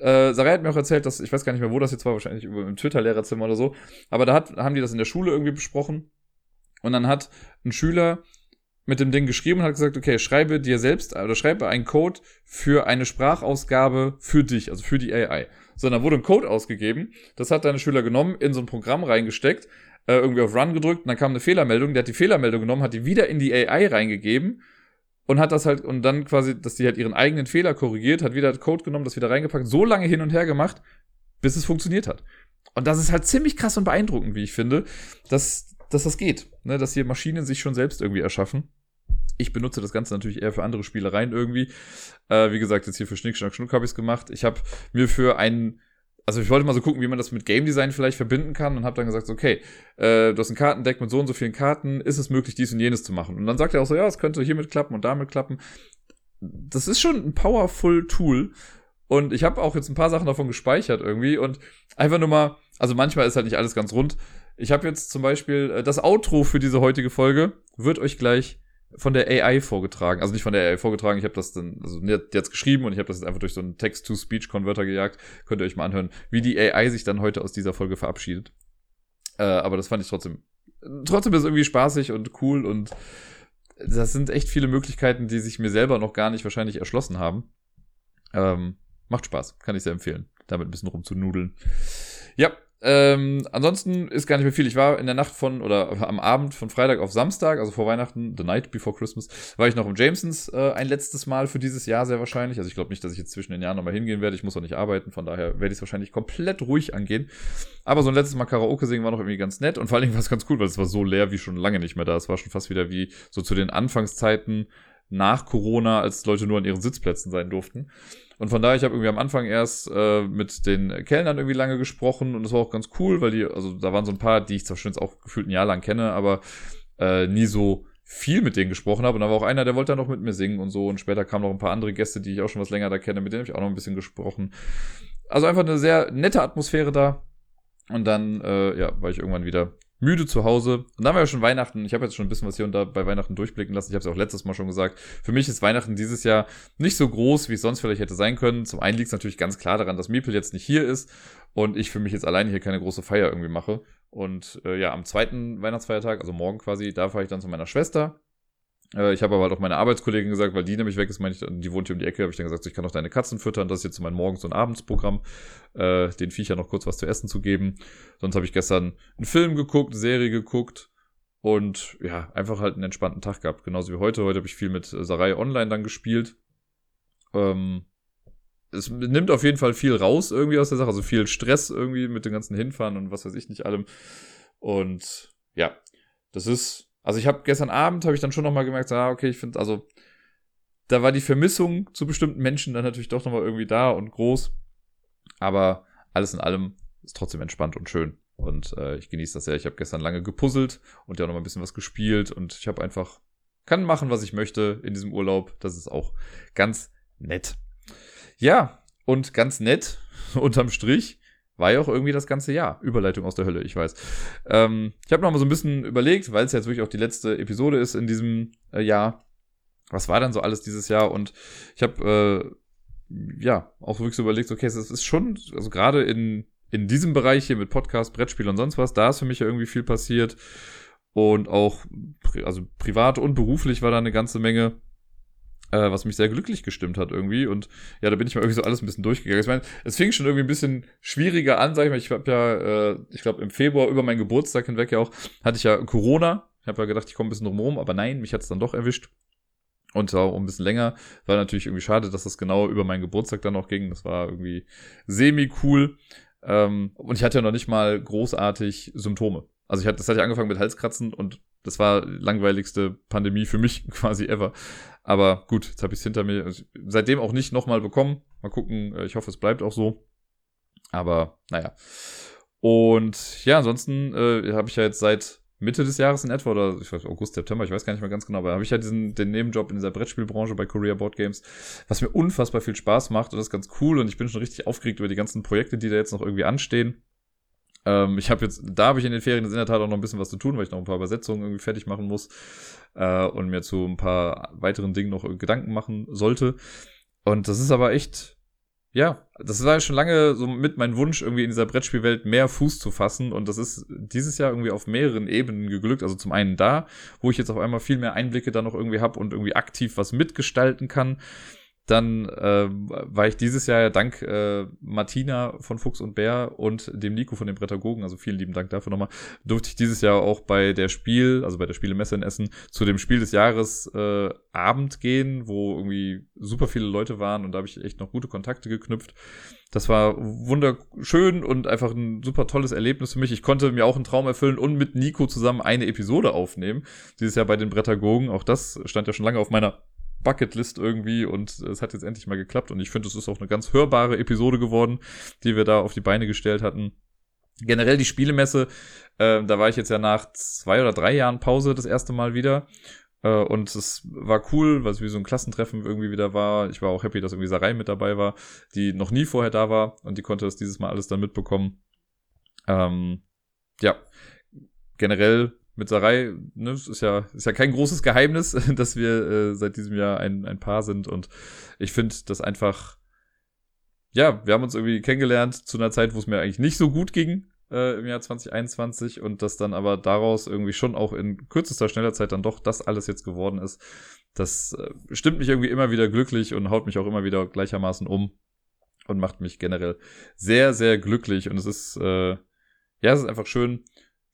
Äh, Sarai hat mir auch erzählt, dass, ich weiß gar nicht mehr, wo das jetzt war, wahrscheinlich im Twitter-Lehrerzimmer oder so, aber da hat, haben die das in der Schule irgendwie besprochen und dann hat ein Schüler mit dem Ding geschrieben und hat gesagt, okay, schreibe dir selbst oder schreibe einen Code für eine Sprachausgabe für dich, also für die AI. So, dann wurde ein Code ausgegeben. Das hat deine Schüler genommen, in so ein Programm reingesteckt, äh, irgendwie auf Run gedrückt und dann kam eine Fehlermeldung. Der hat die Fehlermeldung genommen, hat die wieder in die AI reingegeben und hat das halt, und dann quasi, dass die halt ihren eigenen Fehler korrigiert, hat wieder Code genommen, das wieder reingepackt, so lange hin und her gemacht, bis es funktioniert hat. Und das ist halt ziemlich krass und beeindruckend, wie ich finde, dass dass das geht, ne? dass hier Maschinen sich schon selbst irgendwie erschaffen. Ich benutze das Ganze natürlich eher für andere Spielereien irgendwie. Äh, wie gesagt, jetzt hier für Schnick, Schnack, Schnuck habe ich es gemacht. Ich habe mir für einen also ich wollte mal so gucken, wie man das mit Game Design vielleicht verbinden kann und habe dann gesagt, okay, äh, du hast ein Kartendeck mit so und so vielen Karten, ist es möglich, dies und jenes zu machen? Und dann sagt er auch so, ja, es könnte hiermit klappen und damit klappen. Das ist schon ein powerful Tool und ich habe auch jetzt ein paar Sachen davon gespeichert irgendwie und einfach nur mal, also manchmal ist halt nicht alles ganz rund, ich habe jetzt zum Beispiel äh, das Outro für diese heutige Folge wird euch gleich von der AI vorgetragen. Also nicht von der AI vorgetragen, ich habe das dann, also jetzt geschrieben und ich habe das jetzt einfach durch so einen Text-to-Speech-Converter gejagt. Könnt ihr euch mal anhören, wie die AI sich dann heute aus dieser Folge verabschiedet. Äh, aber das fand ich trotzdem, trotzdem ist es irgendwie spaßig und cool und das sind echt viele Möglichkeiten, die sich mir selber noch gar nicht wahrscheinlich erschlossen haben. Ähm, macht Spaß, kann ich sehr empfehlen, damit ein bisschen rumzunudeln. Ja, ähm, ansonsten ist gar nicht mehr viel. Ich war in der Nacht von, oder am Abend von Freitag auf Samstag, also vor Weihnachten, the night before Christmas, war ich noch im Jamesons äh, ein letztes Mal für dieses Jahr sehr wahrscheinlich. Also ich glaube nicht, dass ich jetzt zwischen den Jahren nochmal hingehen werde. Ich muss auch nicht arbeiten, von daher werde ich es wahrscheinlich komplett ruhig angehen. Aber so ein letztes Mal Karaoke singen war noch irgendwie ganz nett und vor allen Dingen war es ganz cool, weil es war so leer wie schon lange nicht mehr da. Es war schon fast wieder wie so zu den Anfangszeiten nach Corona, als Leute nur an ihren Sitzplätzen sein durften. Und von daher, ich habe irgendwie am Anfang erst äh, mit den Kellnern irgendwie lange gesprochen und das war auch ganz cool, weil die, also da waren so ein paar, die ich zwar schon jetzt auch gefühlt ein Jahr lang kenne, aber äh, nie so viel mit denen gesprochen habe. Und da war auch einer, der wollte dann noch mit mir singen und so. Und später kamen noch ein paar andere Gäste, die ich auch schon was länger da kenne, mit denen habe ich auch noch ein bisschen gesprochen. Also einfach eine sehr nette Atmosphäre da. Und dann, äh, ja, war ich irgendwann wieder müde zu Hause. Und dann war ja schon Weihnachten. Ich habe jetzt schon ein bisschen was hier und da bei Weihnachten durchblicken lassen. Ich habe es auch letztes Mal schon gesagt. Für mich ist Weihnachten dieses Jahr nicht so groß, wie es sonst vielleicht hätte sein können. Zum einen liegt es natürlich ganz klar daran, dass Miepel jetzt nicht hier ist und ich für mich jetzt alleine hier keine große Feier irgendwie mache. Und äh, ja, am zweiten Weihnachtsfeiertag, also morgen quasi, da fahre ich dann zu meiner Schwester. Äh, ich habe aber halt auch meine Arbeitskollegin gesagt, weil die nämlich weg ist, meine ich, die wohnt hier um die Ecke, habe ich dann gesagt, ich kann auch deine Katzen füttern. Das ist jetzt mein Morgens- und Abendsprogramm, äh, den Viecher noch kurz was zu essen zu geben. Sonst habe ich gestern einen Film geguckt, eine Serie geguckt und ja, einfach halt einen entspannten Tag gehabt. Genauso wie heute. Heute habe ich viel mit Sarai online dann gespielt. Ähm, es nimmt auf jeden Fall viel raus irgendwie aus der Sache, also viel Stress irgendwie mit dem ganzen Hinfahren und was weiß ich nicht allem. Und ja, das ist Also ich habe gestern Abend, habe ich dann schon nochmal gemerkt, ah, okay, ich finde, also da war die Vermissung zu bestimmten Menschen dann natürlich doch nochmal irgendwie da und groß. Aber alles in allem ist trotzdem entspannt und schön. Und äh, ich genieße das sehr. Ich habe gestern lange gepuzzelt und ja noch mal ein bisschen was gespielt und ich habe einfach kann machen, was ich möchte in diesem Urlaub. Das ist auch ganz nett. Ja, und ganz nett unterm Strich war ja auch irgendwie das ganze Jahr. Überleitung aus der Hölle, ich weiß. Ähm, ich habe noch mal so ein bisschen überlegt, weil es jetzt wirklich auch die letzte Episode ist in diesem äh, Jahr. Was war dann so alles dieses Jahr? Und ich habe äh, ja auch wirklich so überlegt, okay, es ist schon, also gerade in in diesem Bereich hier mit Podcast, Brettspiel und sonst was, da ist für mich ja irgendwie viel passiert. Und auch, also privat und beruflich war da eine ganze Menge, äh, was mich sehr glücklich gestimmt hat irgendwie. Und ja, da bin ich mal irgendwie so alles ein bisschen durchgegangen. Ich meine, es fing schon irgendwie ein bisschen schwieriger an, sag ich mal. Ich habe ja, äh, ich glaube, im Februar über meinen Geburtstag hinweg ja auch, hatte ich ja Corona. Ich habe ja gedacht, ich komme ein bisschen drumherum, aber nein, mich hat es dann doch erwischt. Und zwar ein bisschen länger. War natürlich irgendwie schade, dass das genau über meinen Geburtstag dann auch ging. Das war irgendwie semi-cool. Ähm, und ich hatte ja noch nicht mal großartig Symptome. Also ich hatte, das hatte ich angefangen mit Halskratzen und das war langweiligste Pandemie für mich quasi ever. Aber gut, jetzt habe ich es hinter mir. Also seitdem auch nicht nochmal bekommen. Mal gucken. Äh, ich hoffe, es bleibt auch so. Aber naja. Und ja, ansonsten äh, habe ich ja jetzt seit Mitte des Jahres in etwa, oder ich weiß, August, September, ich weiß gar nicht mehr ganz genau, aber habe ich ja diesen, den Nebenjob in dieser Brettspielbranche bei Korea Board Games, was mir unfassbar viel Spaß macht und das ist ganz cool und ich bin schon richtig aufgeregt über die ganzen Projekte, die da jetzt noch irgendwie anstehen. Ähm, ich habe jetzt, da habe ich in den Ferien in der Tat auch noch ein bisschen was zu tun, weil ich noch ein paar Übersetzungen irgendwie fertig machen muss äh, und mir zu ein paar weiteren Dingen noch Gedanken machen sollte. Und das ist aber echt ja, das war ja schon lange so mit mein Wunsch, irgendwie in dieser Brettspielwelt mehr Fuß zu fassen. Und das ist dieses Jahr irgendwie auf mehreren Ebenen geglückt. Also zum einen da, wo ich jetzt auf einmal viel mehr Einblicke da noch irgendwie habe und irgendwie aktiv was mitgestalten kann. Dann äh, war ich dieses Jahr ja dank äh, Martina von Fuchs und Bär und dem Nico von den Brettagogen, also vielen lieben Dank dafür nochmal, durfte ich dieses Jahr auch bei der Spiel, also bei der Spielemesse in Essen, zu dem Spiel des Jahres äh, Abend gehen, wo irgendwie super viele Leute waren und da habe ich echt noch gute Kontakte geknüpft. Das war wunderschön und einfach ein super tolles Erlebnis für mich. Ich konnte mir auch einen Traum erfüllen und mit Nico zusammen eine Episode aufnehmen. Dieses Jahr bei den Brettagogen. Auch das stand ja schon lange auf meiner Bucketlist irgendwie und es hat jetzt endlich mal geklappt und ich finde, es ist auch eine ganz hörbare Episode geworden, die wir da auf die Beine gestellt hatten. Generell die Spielemesse, äh, da war ich jetzt ja nach zwei oder drei Jahren Pause das erste Mal wieder äh, und es war cool, weil es wie so ein Klassentreffen irgendwie wieder war. Ich war auch happy, dass irgendwie Sarai mit dabei war, die noch nie vorher da war und die konnte das dieses Mal alles dann mitbekommen. Ähm, ja, generell mit Sarai, ne, ist ja, ist ja kein großes Geheimnis, dass wir äh, seit diesem Jahr ein, ein Paar sind und ich finde das einfach, ja, wir haben uns irgendwie kennengelernt zu einer Zeit, wo es mir eigentlich nicht so gut ging äh, im Jahr 2021 und das dann aber daraus irgendwie schon auch in kürzester, schneller Zeit dann doch das alles jetzt geworden ist. Das äh, stimmt mich irgendwie immer wieder glücklich und haut mich auch immer wieder gleichermaßen um und macht mich generell sehr, sehr glücklich und es ist, äh, ja, es ist einfach schön,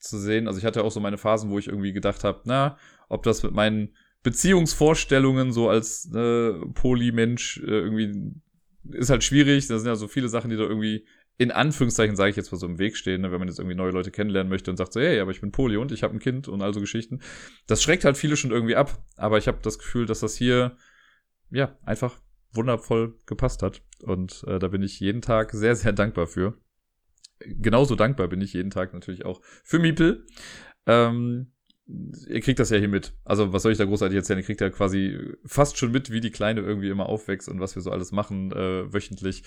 zu sehen. Also ich hatte auch so meine Phasen, wo ich irgendwie gedacht habe, na, ob das mit meinen Beziehungsvorstellungen so als äh, Polymensch äh, irgendwie ist halt schwierig. Da sind ja so viele Sachen, die da irgendwie in Anführungszeichen, sage ich jetzt mal so im Weg stehen, ne, wenn man jetzt irgendwie neue Leute kennenlernen möchte und sagt so, hey, aber ich bin Poly und ich habe ein Kind und also Geschichten. Das schreckt halt viele schon irgendwie ab. Aber ich habe das Gefühl, dass das hier ja einfach wundervoll gepasst hat. Und äh, da bin ich jeden Tag sehr, sehr dankbar für genauso dankbar bin ich jeden Tag natürlich auch für Miepel. Ähm, ihr kriegt das ja hier mit. Also, was soll ich da großartig erzählen? Ihr kriegt ja quasi fast schon mit, wie die Kleine irgendwie immer aufwächst und was wir so alles machen äh, wöchentlich.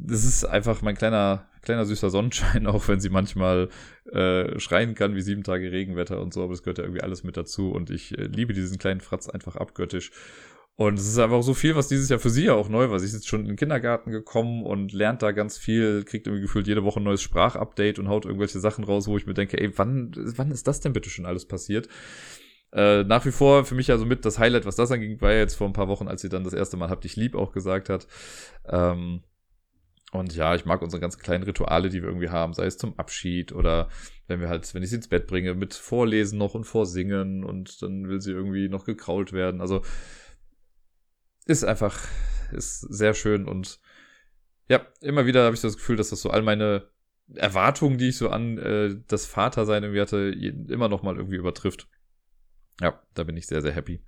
Das ist einfach mein kleiner, kleiner süßer Sonnenschein, auch wenn sie manchmal äh, schreien kann wie sieben Tage Regenwetter und so, aber es gehört ja irgendwie alles mit dazu und ich äh, liebe diesen kleinen Fratz einfach abgöttisch. Und es ist einfach so viel, was dieses Jahr für sie ja auch neu war. Sie ist jetzt schon in den Kindergarten gekommen und lernt da ganz viel, kriegt irgendwie gefühlt jede Woche ein neues Sprachupdate und haut irgendwelche Sachen raus, wo ich mir denke, ey, wann, wann ist das denn bitte schon alles passiert? Äh, nach wie vor für mich also mit das Highlight, was das anging, war ja jetzt vor ein paar Wochen, als sie dann das erste Mal Hab dich lieb auch gesagt hat. Ähm, und ja, ich mag unsere ganz kleinen Rituale, die wir irgendwie haben, sei es zum Abschied oder wenn wir halt, wenn ich sie ins Bett bringe, mit Vorlesen noch und Vorsingen und dann will sie irgendwie noch gekrault werden. Also ist einfach, ist sehr schön und ja, immer wieder habe ich das Gefühl, dass das so all meine Erwartungen, die ich so an äh, das Vatersein irgendwie hatte, immer noch mal irgendwie übertrifft. Ja, da bin ich sehr, sehr happy.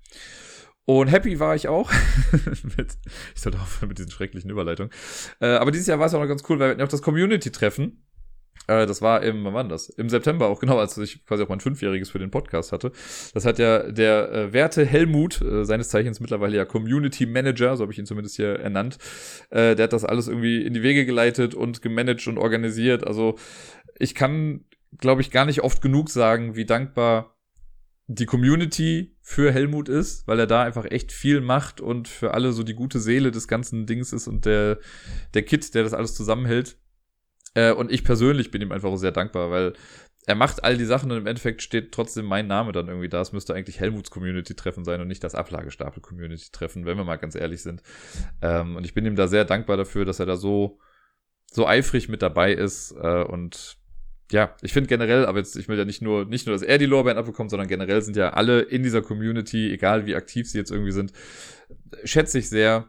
Und happy war ich auch. mit, ich sollte aufhören mit diesen schrecklichen Überleitungen. Äh, aber dieses Jahr war es auch noch ganz cool, weil wir hatten auch das Community-Treffen. Äh, das war im, wann war das? Im September auch, genau, als ich quasi auch mein Fünfjähriges für den Podcast hatte. Das hat ja der äh, werte Helmut, äh, seines Zeichens mittlerweile ja Community Manager, so habe ich ihn zumindest hier ernannt, äh, der hat das alles irgendwie in die Wege geleitet und gemanagt und organisiert. Also ich kann, glaube ich, gar nicht oft genug sagen, wie dankbar die Community für Helmut ist, weil er da einfach echt viel macht und für alle so die gute Seele des ganzen Dings ist und der, der Kit, der das alles zusammenhält. Äh, und ich persönlich bin ihm einfach sehr dankbar, weil er macht all die Sachen und im Endeffekt steht trotzdem mein Name dann irgendwie da. Es müsste eigentlich Helmuts Community-Treffen sein und nicht das Ablagestapel-Community-Treffen, wenn wir mal ganz ehrlich sind. Ähm, und ich bin ihm da sehr dankbar dafür, dass er da so, so eifrig mit dabei ist äh, und ja, ich finde generell, aber jetzt, ich will ja nicht nur, nicht nur, dass er die Lorbeeren abbekommt, sondern generell sind ja alle in dieser Community, egal wie aktiv sie jetzt irgendwie sind, schätze ich sehr.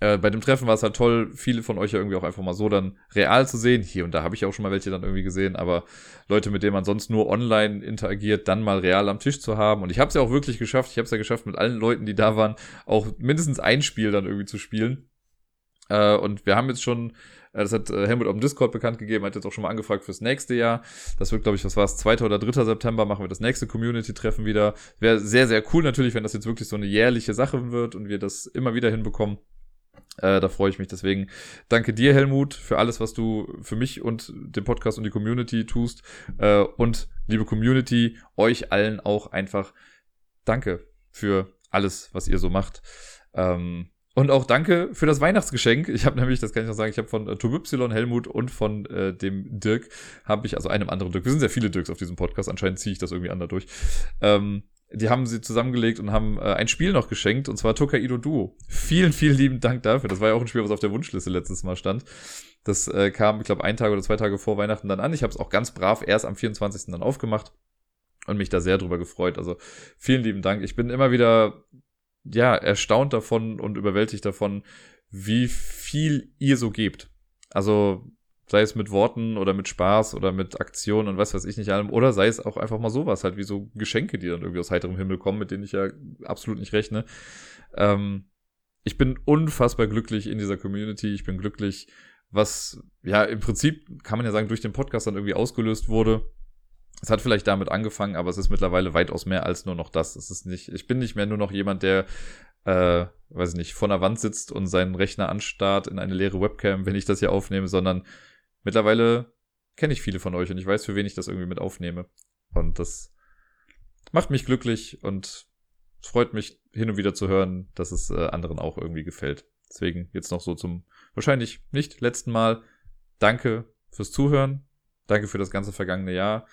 Äh, bei dem Treffen war es halt toll, viele von euch ja irgendwie auch einfach mal so dann real zu sehen. Hier und da habe ich auch schon mal welche dann irgendwie gesehen, aber Leute, mit denen man sonst nur online interagiert, dann mal real am Tisch zu haben. Und ich habe es ja auch wirklich geschafft. Ich habe es ja geschafft, mit allen Leuten, die da waren, auch mindestens ein Spiel dann irgendwie zu spielen. Äh, und wir haben jetzt schon äh, das hat äh, Helmut auf dem Discord bekannt gegeben, hat jetzt auch schon mal angefragt fürs nächste Jahr. Das wird, glaube ich, was war es, 2. oder 3. September machen wir das nächste Community-Treffen wieder. Wäre sehr, sehr cool natürlich, wenn das jetzt wirklich so eine jährliche Sache wird und wir das immer wieder hinbekommen. Äh, da freue ich mich deswegen. Danke dir, Helmut, für alles, was du für mich und den Podcast und die Community tust. Äh, und liebe Community, euch allen auch einfach danke für alles, was ihr so macht. Ähm, und auch danke für das Weihnachtsgeschenk. Ich habe nämlich, das kann ich noch sagen, ich habe von äh, Y, Helmut und von äh, dem Dirk, habe ich, also einem anderen Dirk, wir sind sehr viele Dirks auf diesem Podcast, anscheinend ziehe ich das irgendwie anders durch. Ähm, die haben sie zusammengelegt und haben äh, ein Spiel noch geschenkt, und zwar Tokaido Duo. Vielen, vielen lieben Dank dafür. Das war ja auch ein Spiel, was auf der Wunschliste letztes Mal stand. Das äh, kam, ich glaube, ein Tag oder zwei Tage vor Weihnachten dann an. Ich habe es auch ganz brav erst am 24. dann aufgemacht und mich da sehr drüber gefreut. Also vielen lieben Dank. Ich bin immer wieder ja, erstaunt davon und überwältigt davon, wie viel ihr so gebt. Also, sei es mit Worten oder mit Spaß oder mit Aktionen und was weiß ich nicht allem, oder sei es auch einfach mal sowas, halt wie so Geschenke, die dann irgendwie aus heiterem Himmel kommen, mit denen ich ja absolut nicht rechne. Ähm, ich bin unfassbar glücklich in dieser Community. Ich bin glücklich, was ja im Prinzip kann man ja sagen, durch den Podcast dann irgendwie ausgelöst wurde es hat vielleicht damit angefangen, aber es ist mittlerweile weitaus mehr als nur noch das. Es ist nicht, ich bin nicht mehr nur noch jemand, der, äh, weiß ich nicht, vor der Wand sitzt und seinen Rechner anstarrt in eine leere Webcam, wenn ich das hier aufnehme, sondern mittlerweile kenne ich viele von euch und ich weiß, für wen ich das irgendwie mit aufnehme. Und das macht mich glücklich und freut mich hin und wieder zu hören, dass es äh, anderen auch irgendwie gefällt. Deswegen jetzt noch so zum wahrscheinlich nicht letzten Mal. Danke fürs Zuhören. Danke für das ganze vergangene Jahr.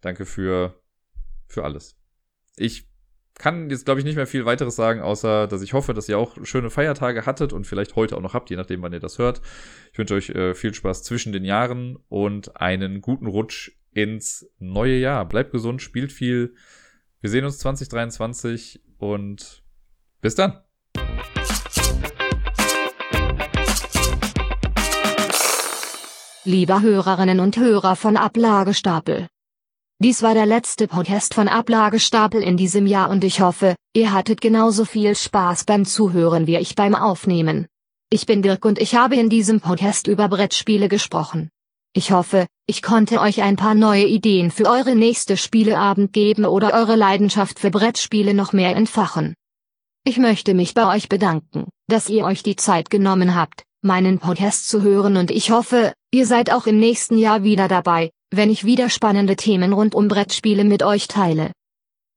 Danke für, für alles. Ich kann jetzt, glaube ich, nicht mehr viel weiteres sagen, außer dass ich hoffe, dass ihr auch schöne Feiertage hattet und vielleicht heute auch noch habt, je nachdem, wann ihr das hört. Ich wünsche euch äh, viel Spaß zwischen den Jahren und einen guten Rutsch ins neue Jahr. Bleibt gesund, spielt viel. Wir sehen uns 2023 und bis dann. Liebe Hörerinnen und Hörer von Ablagestapel. Dies war der letzte Podcast von Ablagestapel in diesem Jahr und ich hoffe, ihr hattet genauso viel Spaß beim Zuhören wie ich beim Aufnehmen. Ich bin Dirk und ich habe in diesem Podcast über Brettspiele gesprochen. Ich hoffe, ich konnte euch ein paar neue Ideen für eure nächste Spieleabend geben oder eure Leidenschaft für Brettspiele noch mehr entfachen. Ich möchte mich bei euch bedanken, dass ihr euch die Zeit genommen habt, meinen Podcast zu hören und ich hoffe, ihr seid auch im nächsten Jahr wieder dabei, wenn ich wieder spannende Themen rund um Brettspiele mit euch teile.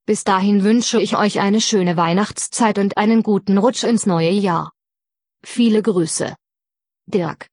Bis dahin wünsche ich euch eine schöne Weihnachtszeit und einen guten Rutsch ins neue Jahr. Viele Grüße. Dirk